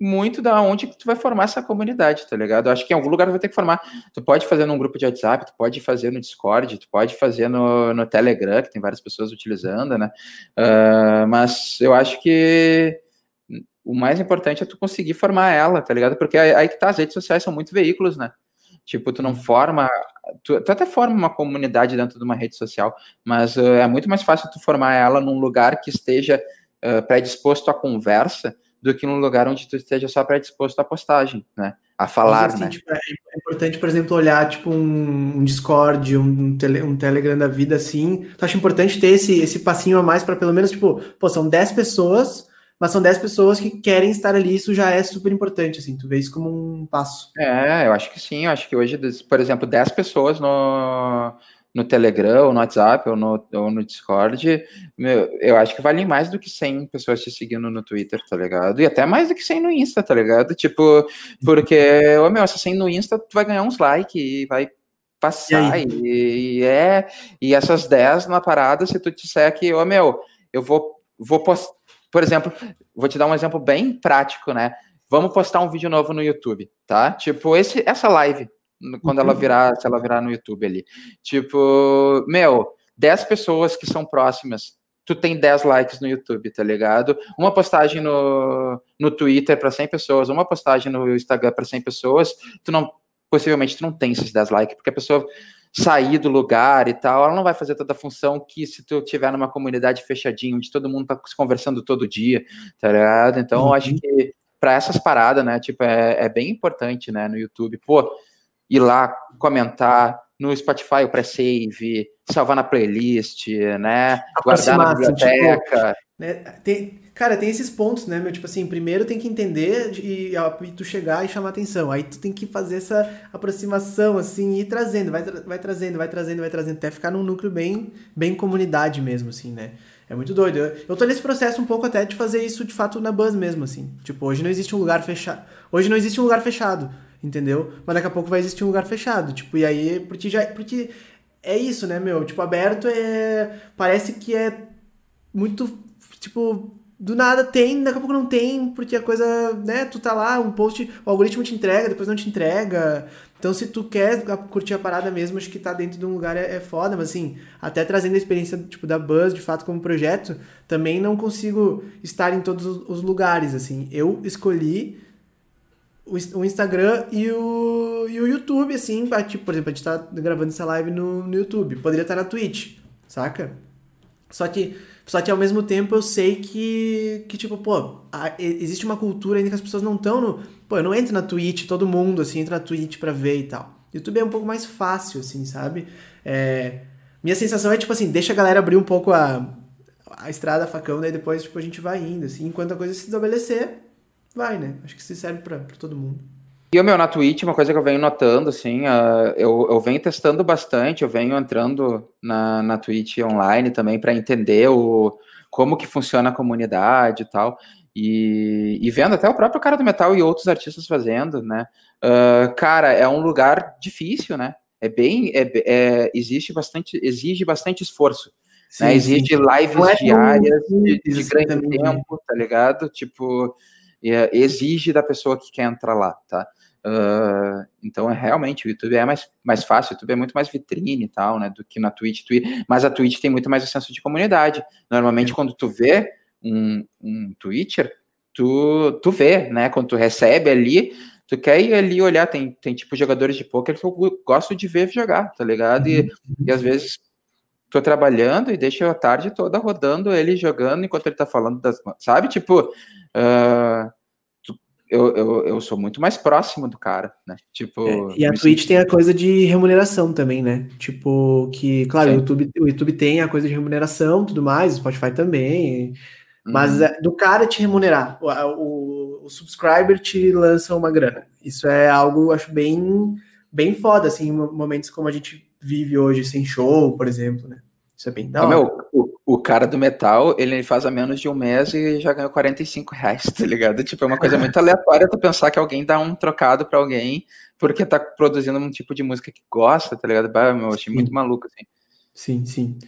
muito da onde que tu vai formar essa comunidade, tá ligado? Eu acho que em algum lugar tu vai ter que formar. Tu pode fazer num grupo de WhatsApp, tu pode fazer no Discord, tu pode fazer no, no Telegram, que tem várias pessoas utilizando, né? Uh, mas eu acho que o mais importante é tu conseguir formar ela, tá ligado? Porque aí que tá, as redes sociais são muito veículos, né? Tipo, tu não forma. Tu, tu até forma uma comunidade dentro de uma rede social, mas uh, é muito mais fácil tu formar ela num lugar que esteja uh, predisposto à conversa do que num lugar onde tu esteja só predisposto à postagem, né? A falar, assim, né? Tipo, é importante, por exemplo, olhar tipo um, um Discord, um, tele, um Telegram da vida assim. Tu acha importante ter esse, esse passinho a mais para pelo menos, tipo, pô, são 10 pessoas, mas são 10 pessoas que querem estar ali, isso já é super importante, assim, tu vê isso como um passo. É, eu acho que sim, eu acho que hoje, por exemplo, 10 pessoas no no Telegram, ou no WhatsApp, ou no, ou no Discord, meu, eu acho que vale mais do que 100 pessoas te seguindo no Twitter, tá ligado? E até mais do que 100 no Insta, tá ligado? Tipo, porque, ô, meu, se 100 no Insta, tu vai ganhar uns likes e vai passar, e, e, é, e essas 10 na parada, se tu disser que, ô, meu, eu vou, vou postar, por exemplo, vou te dar um exemplo bem prático, né? Vamos postar um vídeo novo no YouTube, tá? Tipo, esse, essa live, quando ela uhum. virar, se ela virar no YouTube ali. Tipo, meu, 10 pessoas que são próximas, tu tem 10 likes no YouTube, tá ligado? Uma postagem no, no Twitter para 100 pessoas, uma postagem no Instagram para 100 pessoas, tu não possivelmente tu não tem esses 10 likes, porque a pessoa sair do lugar e tal, ela não vai fazer toda a função que se tu tiver numa comunidade fechadinha, onde todo mundo tá se conversando todo dia, tá ligado? Então, uhum. eu acho uhum. que para essas paradas, né, tipo, é, é bem importante, né, no YouTube. Pô, ir lá comentar, no Spotify o pré-save, salvar na playlist, né? Guardar na tipo, biblioteca. Tipo, né? Tem, cara, tem esses pontos, né, meu? Tipo assim, primeiro tem que entender e, e, tu chegar e chamar atenção. Aí tu tem que fazer essa aproximação, assim, e ir trazendo, vai, vai trazendo, vai trazendo, vai trazendo, até ficar num núcleo bem, bem comunidade mesmo, assim, né? É muito doido. Eu, eu tô nesse processo um pouco até de fazer isso de fato na Buzz mesmo, assim. Tipo, hoje não existe um lugar fechado. Hoje não existe um lugar fechado, entendeu? Mas daqui a pouco vai existir um lugar fechado. Tipo, e aí, porque já. Porque é isso, né, meu? Tipo, aberto é. Parece que é muito tipo, do nada tem, daqui a pouco não tem, porque a coisa, né, tu tá lá, um post, o algoritmo te entrega, depois não te entrega. Então, se tu quer curtir a parada mesmo, acho que tá dentro de um lugar é, é foda, mas assim, até trazendo a experiência, tipo, da Buzz, de fato, como projeto, também não consigo estar em todos os lugares, assim. Eu escolhi o Instagram e o, e o YouTube, assim, tipo, por exemplo, a gente tá gravando essa live no, no YouTube. Poderia estar na Twitch, saca? Só que só que ao mesmo tempo eu sei que, que tipo, pô, a, existe uma cultura ainda que as pessoas não estão no. Pô, eu não entro na Twitch, todo mundo, assim, entra na Twitch pra ver e tal. YouTube é um pouco mais fácil, assim, sabe? É, minha sensação é, tipo assim, deixa a galera abrir um pouco a, a estrada, a facão, daí depois, tipo, a gente vai indo, assim, enquanto a coisa se estabelecer, vai, né? Acho que isso serve pra todo mundo. E o meu, na Twitch, uma coisa que eu venho notando, assim, uh, eu, eu venho testando bastante, eu venho entrando na, na Twitch online também para entender o, como que funciona a comunidade e tal, e, e vendo até o próprio cara do metal e outros artistas fazendo, né? Uh, cara, é um lugar difícil, né? É bem, é, é, existe bastante, exige bastante esforço. Sim, né? Exige lives é diárias de, de grande tempo, tá ligado? Tipo, é, exige da pessoa que quer entrar lá, tá? Uh, então, é realmente, o YouTube é mais, mais fácil, o YouTube é muito mais vitrine e tal, né, do que na Twitch, Twitch. Mas a Twitch tem muito mais o senso de comunidade. Normalmente, é. quando tu vê um, um Twitcher, tu, tu vê, né, quando tu recebe ali, tu quer ir ali olhar, tem, tem tipo jogadores de poker que eu gosto de ver jogar, tá ligado? E, uhum. e às vezes tô trabalhando e deixo a tarde toda rodando ele jogando enquanto ele tá falando das. Sabe? Tipo, uh, eu, eu, eu sou muito mais próximo do cara, né? Tipo. É, e a Twitch sinto... tem a coisa de remuneração também, né? Tipo, que, claro, o YouTube, o YouTube tem a coisa de remuneração tudo mais, o Spotify também. Mas uhum. do cara te remunerar, o, o, o, subscriber te lança uma grana. Isso é algo, acho, bem, bem foda, assim, momentos como a gente vive hoje, sem show, por exemplo, né? Isso é bem da hora. Meu, o, o, cara do metal, ele faz há menos de um mês e já ganhou 45 reais, [LAUGHS] tá ligado? Tipo, é uma coisa muito aleatória tu pensar que alguém dá um trocado pra alguém porque tá produzindo um tipo de música que gosta, tá ligado? Bah, meu, achei sim. muito maluco, assim. Sim, sim.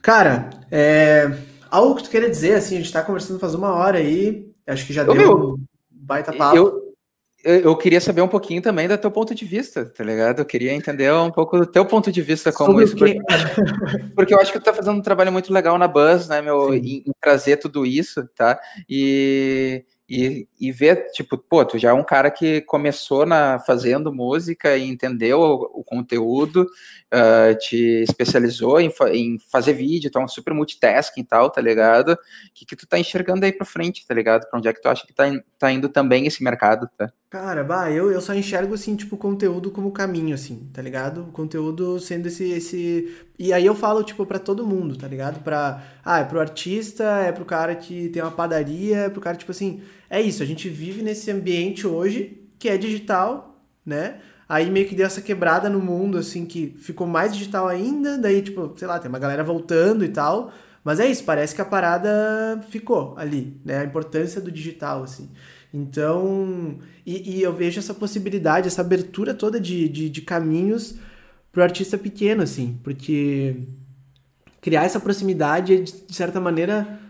Cara, é... algo que tu queria dizer, assim, a gente tá conversando faz uma hora aí, acho que já deu meu, um baita papo. Eu, eu queria saber um pouquinho também do teu ponto de vista, tá ligado? Eu queria entender um pouco do teu ponto de vista como Sobre isso. Porque, [LAUGHS] porque, eu acho que tu tá fazendo um trabalho muito legal na Buzz, né, meu, em, em, trazer tudo isso, tá? E, e, e ver, tipo, pô, tu já é um cara que começou na, fazendo música e entendeu o, o conteúdo, uh, te especializou em, em, fazer vídeo, então super multitasking e tal, tá ligado? O que, que tu tá enxergando aí pra frente, tá ligado? Pra onde é que tu acha que tá, tá indo também esse mercado, tá? Cara, bah, eu, eu só enxergo, assim, tipo, o conteúdo como caminho, assim, tá ligado? O conteúdo sendo esse, esse... E aí eu falo, tipo, para todo mundo, tá ligado? Pra... Ah, é pro artista, é pro cara que tem uma padaria, é pro cara, tipo assim é isso, a gente vive nesse ambiente hoje que é digital, né? Aí meio que deu essa quebrada no mundo, assim, que ficou mais digital ainda, daí, tipo, sei lá, tem uma galera voltando e tal. Mas é isso, parece que a parada ficou ali, né? A importância do digital, assim. Então, e, e eu vejo essa possibilidade, essa abertura toda de, de, de caminhos pro artista pequeno, assim, porque criar essa proximidade, de certa maneira,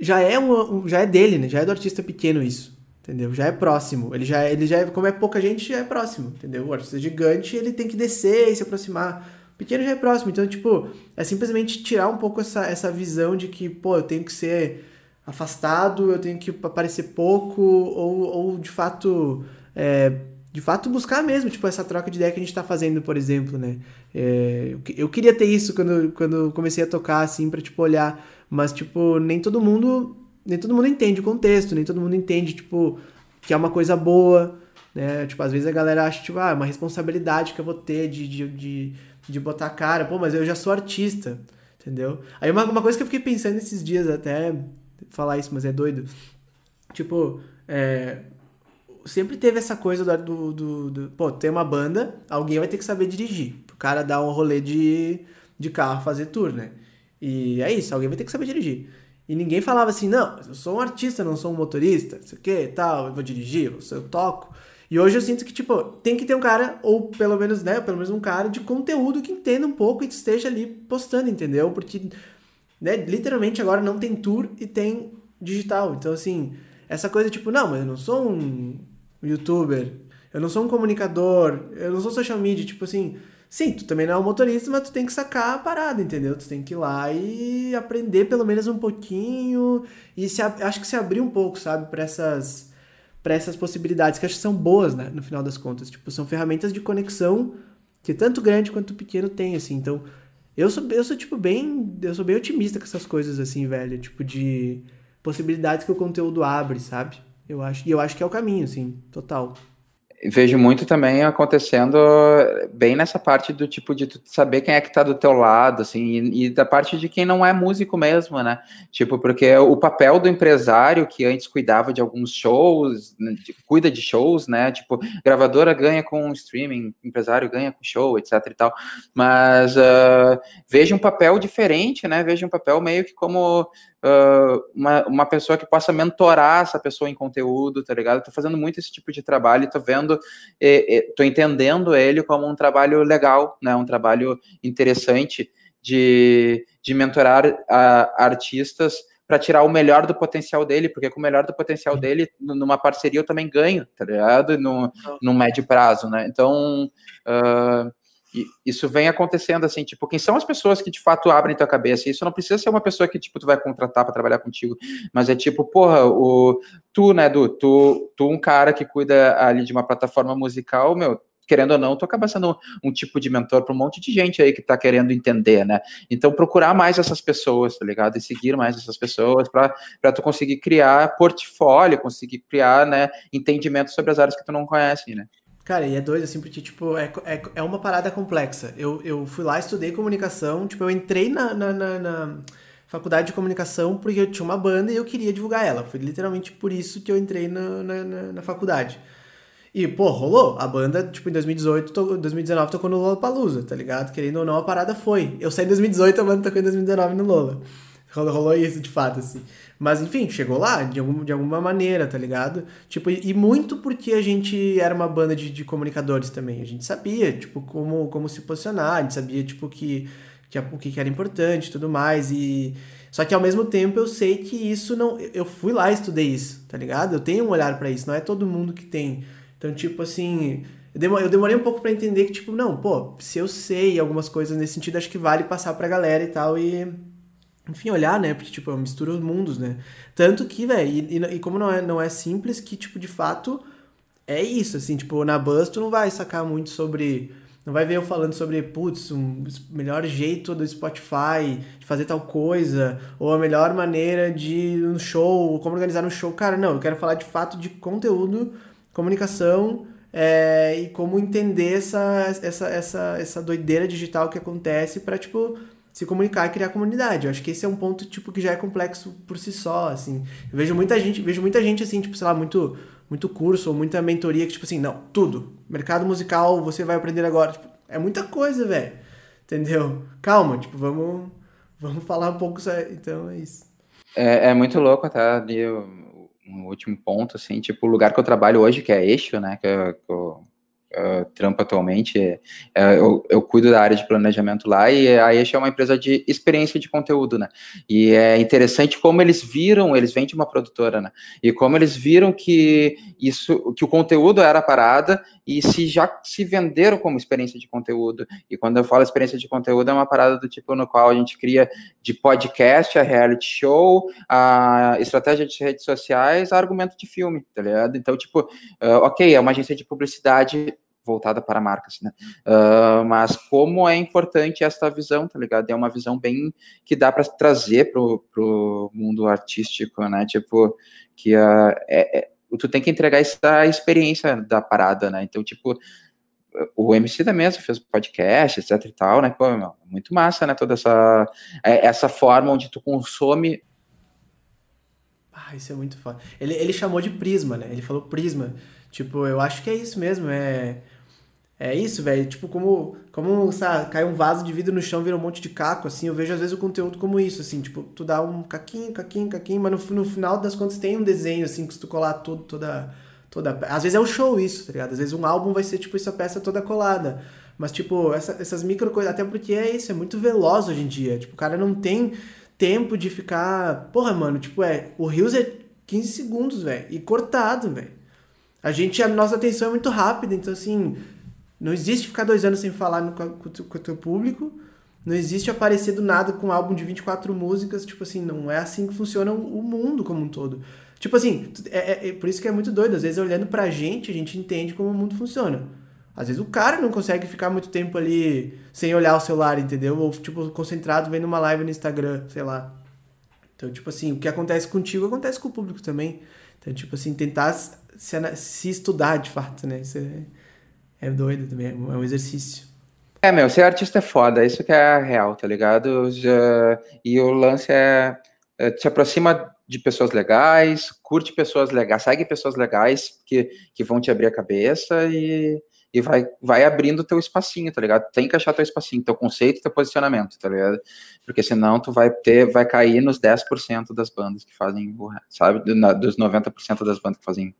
já é um, já é dele, né? Já é do artista pequeno isso, entendeu? Já é próximo. Ele já, ele já é, como é pouca gente, já é próximo, entendeu? O artista gigante, ele tem que descer e se aproximar. O pequeno já é próximo, então tipo, é simplesmente tirar um pouco essa, essa visão de que, pô, eu tenho que ser afastado, eu tenho que aparecer pouco ou, ou de fato é, de fato buscar mesmo, tipo, essa troca de ideia que a gente tá fazendo, por exemplo, né? É, eu, queria ter isso quando, quando comecei a tocar, assim, pra, tipo, olhar mas, tipo, nem todo mundo. Nem todo mundo entende o contexto, nem todo mundo entende, tipo, que é uma coisa boa, né? Tipo, às vezes a galera acha, tipo, ah, é uma responsabilidade que eu vou ter de, de, de, de botar a cara, pô, mas eu já sou artista, entendeu? Aí uma, uma coisa que eu fiquei pensando esses dias até, falar isso, mas é doido. Tipo, é, sempre teve essa coisa do, do, do, do, Pô, tem uma banda, alguém vai ter que saber dirigir. O cara dar um rolê de, de carro, fazer tour, né? E é isso, alguém vai ter que saber dirigir. E ninguém falava assim, não, eu sou um artista, não sou um motorista, não sei o que, tal, eu vou dirigir, eu toco. E hoje eu sinto que, tipo, tem que ter um cara, ou pelo menos, né, pelo menos um cara de conteúdo que entenda um pouco e esteja ali postando, entendeu? Porque, né, literalmente agora não tem tour e tem digital. Então, assim, essa coisa, tipo, não, mas eu não sou um youtuber, eu não sou um comunicador, eu não sou social media, tipo assim, sim, tu também não é um motorista, mas tu tem que sacar a parada, entendeu? Tu tem que ir lá e aprender pelo menos um pouquinho e se, acho que se abrir um pouco, sabe, para essas para essas possibilidades que acho que são boas, né, no final das contas. Tipo, são ferramentas de conexão que tanto grande quanto pequeno tem, assim. Então, eu sou, eu sou tipo bem, eu sou bem otimista com essas coisas assim, velho, tipo de possibilidades que o conteúdo abre, sabe? Eu acho, e eu acho que é o caminho, assim, total vejo muito também acontecendo bem nessa parte do tipo de saber quem é que tá do teu lado, assim, e, e, da parte de quem não é músico mesmo, né? Tipo, porque o papel do empresário que antes cuidava de alguns shows, né, de, cuida de shows, né? Tipo, gravadora ganha com streaming, empresário ganha com show, etc e tal. Mas uh, vejo um papel diferente, né? Vejo um papel meio que como uh, uma, uma pessoa que possa mentorar essa pessoa em conteúdo, tá ligado? Tô fazendo muito esse tipo de trabalho e tô vendo, e, e, tô entendendo ele como um trabalho legal, né? Um trabalho interessante de, de mentorar uh, artistas para tirar o melhor do potencial dele, porque com o melhor do potencial dele, numa parceria eu também ganho, tá ligado? No, no médio prazo, né? Então, uh, isso vem acontecendo assim, tipo, quem são as pessoas que de fato abrem tua cabeça? Isso não precisa ser uma pessoa que, tipo, tu vai contratar para trabalhar contigo, mas é tipo, porra, o, tu, né, Du, tu, tu um cara que cuida ali de uma plataforma musical, meu, querendo ou não, tu acaba sendo um, um tipo de mentor para um monte de gente aí que tá querendo entender, né? Então, procurar mais essas pessoas, tá ligado? E seguir mais essas pessoas para tu conseguir criar portfólio, conseguir criar, né, entendimento sobre as áreas que tu não conhece, né? Cara, e é doido, assim, porque, tipo, é, é, é uma parada complexa. Eu, eu fui lá, estudei comunicação, tipo, eu entrei na, na, na, na, faculdade de comunicação porque eu tinha uma banda e eu queria divulgar ela. Foi literalmente por isso que eu entrei na, na, na, na faculdade. E, pô, rolou. A banda, tipo, em 2018, to, 2019 tocou no Lollapalooza, tá ligado? Querendo ou não, a parada foi. Eu saí em 2018, a banda tocou em 2019 no Lola. Rolou, rolou isso, de fato, assim. Mas, enfim, chegou lá de, algum, de alguma maneira, tá ligado? Tipo, e, muito porque a gente era uma banda de, de comunicadores também. A gente sabia, tipo, como, como se posicionar, a gente sabia, tipo, que, que o que era importante e tudo mais. E. Só que ao mesmo tempo eu sei que isso não. Eu fui lá e estudei isso, tá ligado? Eu tenho um olhar para isso, não é todo mundo que tem. Então, tipo assim. Eu demorei um pouco para entender que, tipo, não, pô, se eu sei algumas coisas nesse sentido, acho que vale passar pra galera e tal. E enfim, olhar, né? Porque, tipo, mistura os mundos, né? Tanto que, velho, e, e, como não é, não é simples, que, tipo, de fato, é isso, assim, tipo, na Buzz tu não vai sacar muito sobre... Não vai ver eu falando sobre, putz, um melhor jeito do Spotify de fazer tal coisa, ou a melhor maneira de um show, como organizar um show. Cara, não, eu quero falar de fato de conteúdo, comunicação é, e como entender essa, essa, essa, essa doideira digital que acontece para tipo se comunicar e criar comunidade. Eu acho que esse é um ponto tipo que já é complexo por si só, assim. Eu vejo muita gente, vejo muita gente assim, tipo, sei lá, muito muito curso ou muita mentoria que tipo assim, não, tudo. Mercado musical, você vai aprender agora, tipo, é muita coisa, velho. Entendeu? Calma, tipo, vamos vamos falar um pouco, então é isso. É, é muito louco até ali um último ponto, assim, tipo, o lugar que eu trabalho hoje, que é eixo, né, que eu, que eu uh, trampo atualmente, é, é, eu, eu, cuido da área de planejamento lá e a Eixo é uma empresa de experiência de conteúdo, né? E é interessante como eles viram, eles vêm de uma produtora, né? E como eles viram que isso, que o conteúdo era parada e se já se venderam como experiência de conteúdo. E quando eu falo experiência de conteúdo, é uma parada do tipo no qual a gente cria de podcast, a reality show, a estratégia de redes sociais, a argumento de filme, tá ligado? Então, tipo, uh, ok, é uma agência de publicidade voltada para marcas, né? Uh, mas como é importante esta visão, tá ligado? É uma visão bem que dá para trazer pro, pro mundo artístico, né? Tipo, que uh, é, é, tu tem que entregar essa experiência da parada, né? Então, tipo, o MC da mesa fez podcast, etc e tal, né? Pô, meu, muito massa, né? Toda essa, é, essa forma onde tu consome. Ah, isso é muito foda. Ele, ele chamou de prisma, né? Ele falou prisma. Tipo, eu acho que é isso mesmo, é. É isso, velho. Tipo, como, como, sabe, cai um vaso de vidro no chão, vira um monte de caco, assim. Eu vejo às vezes o conteúdo como isso, assim. Tipo, tu dá um caquinho, caquinho, caquinho, mas no, no final das contas tem um desenho, assim, que se tu colar tudo, toda toda. Às vezes é o show isso, tá ligado? Às vezes um álbum vai ser tipo essa peça toda colada. Mas, tipo, essa, essas micro coisas. Até porque é isso, é muito veloz hoje em dia. Tipo, o cara não tem tempo de ficar. Porra, mano, tipo, é. O Rios é 15 segundos, velho. E cortado, velho. A gente, a nossa atenção é muito rápida, então assim. Não existe ficar dois anos sem falar no, com, o teu público. Não existe aparecer do nada com um álbum de 24 músicas. Tipo assim, não é assim que funciona o mundo como um todo. Tipo assim, é, é, é, por isso que é muito doido. Às vezes, olhando pra gente, a gente entende como o mundo funciona. Às vezes o cara não consegue ficar muito tempo ali sem olhar o celular, entendeu? Ou, tipo, concentrado vendo uma live no Instagram, sei lá. Então, tipo assim, o que acontece contigo acontece com o público também. Então, tipo assim, tentar se, se estudar de fato, né? Isso é, é doido também, é um exercício. É, meu, ser artista é foda, isso que é real, tá ligado? E o lance é, é se aproxima de pessoas legais, curte pessoas legais, segue pessoas legais que, que vão te abrir a cabeça e, e vai, vai abrindo teu espacinho, tá ligado? Tem que achar teu espacinho, teu conceito, teu posicionamento, tá ligado? Porque senão tu vai ter, vai cair nos 10% das bandas que fazem, sabe? Dos 90% das bandas que fazem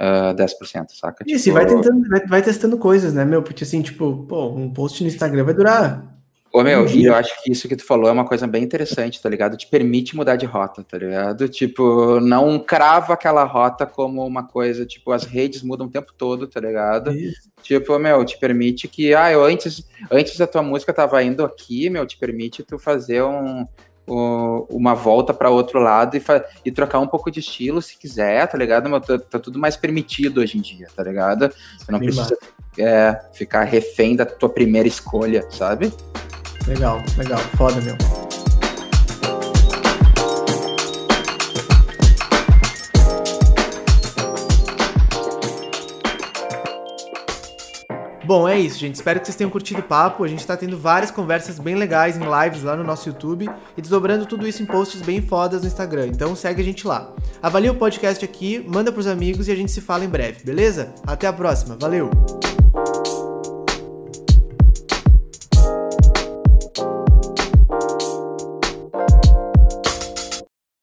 uh, ah, 10%, saca? Isso, tipo, e vai tentando, vai, vai testando coisas, né, meu? Porque assim, tipo, pô, um post no Instagram vai durar Ô, meu, e eu acho que isso que tu falou é uma coisa bem interessante, tá ligado? Te permite mudar de rota, tá ligado? Tipo, não crava aquela rota como uma coisa, tipo, as redes mudam o tempo todo, tá ligado? Isso. Tipo, meu, te permite que, ah, eu antes, antes a tua música tava indo aqui, meu, te permite tu fazer um, um uma volta para outro lado e, e, trocar um pouco de estilo se quiser, tá ligado? Meu, tá, tá tudo mais permitido hoje em dia, tá ligado? Você não precisa é, ficar refém da tua primeira escolha, sabe? Legal, legal. Foda, meu. Bom, é isso, gente. Espero que vocês tenham curtido o papo. A gente tá tendo várias conversas bem legais em lives lá no nosso YouTube e desdobrando tudo isso em posts bem fodas no Instagram. Então segue a gente lá. Avalia o podcast aqui, manda pros amigos e a gente se fala em breve, beleza? Até a próxima. Valeu!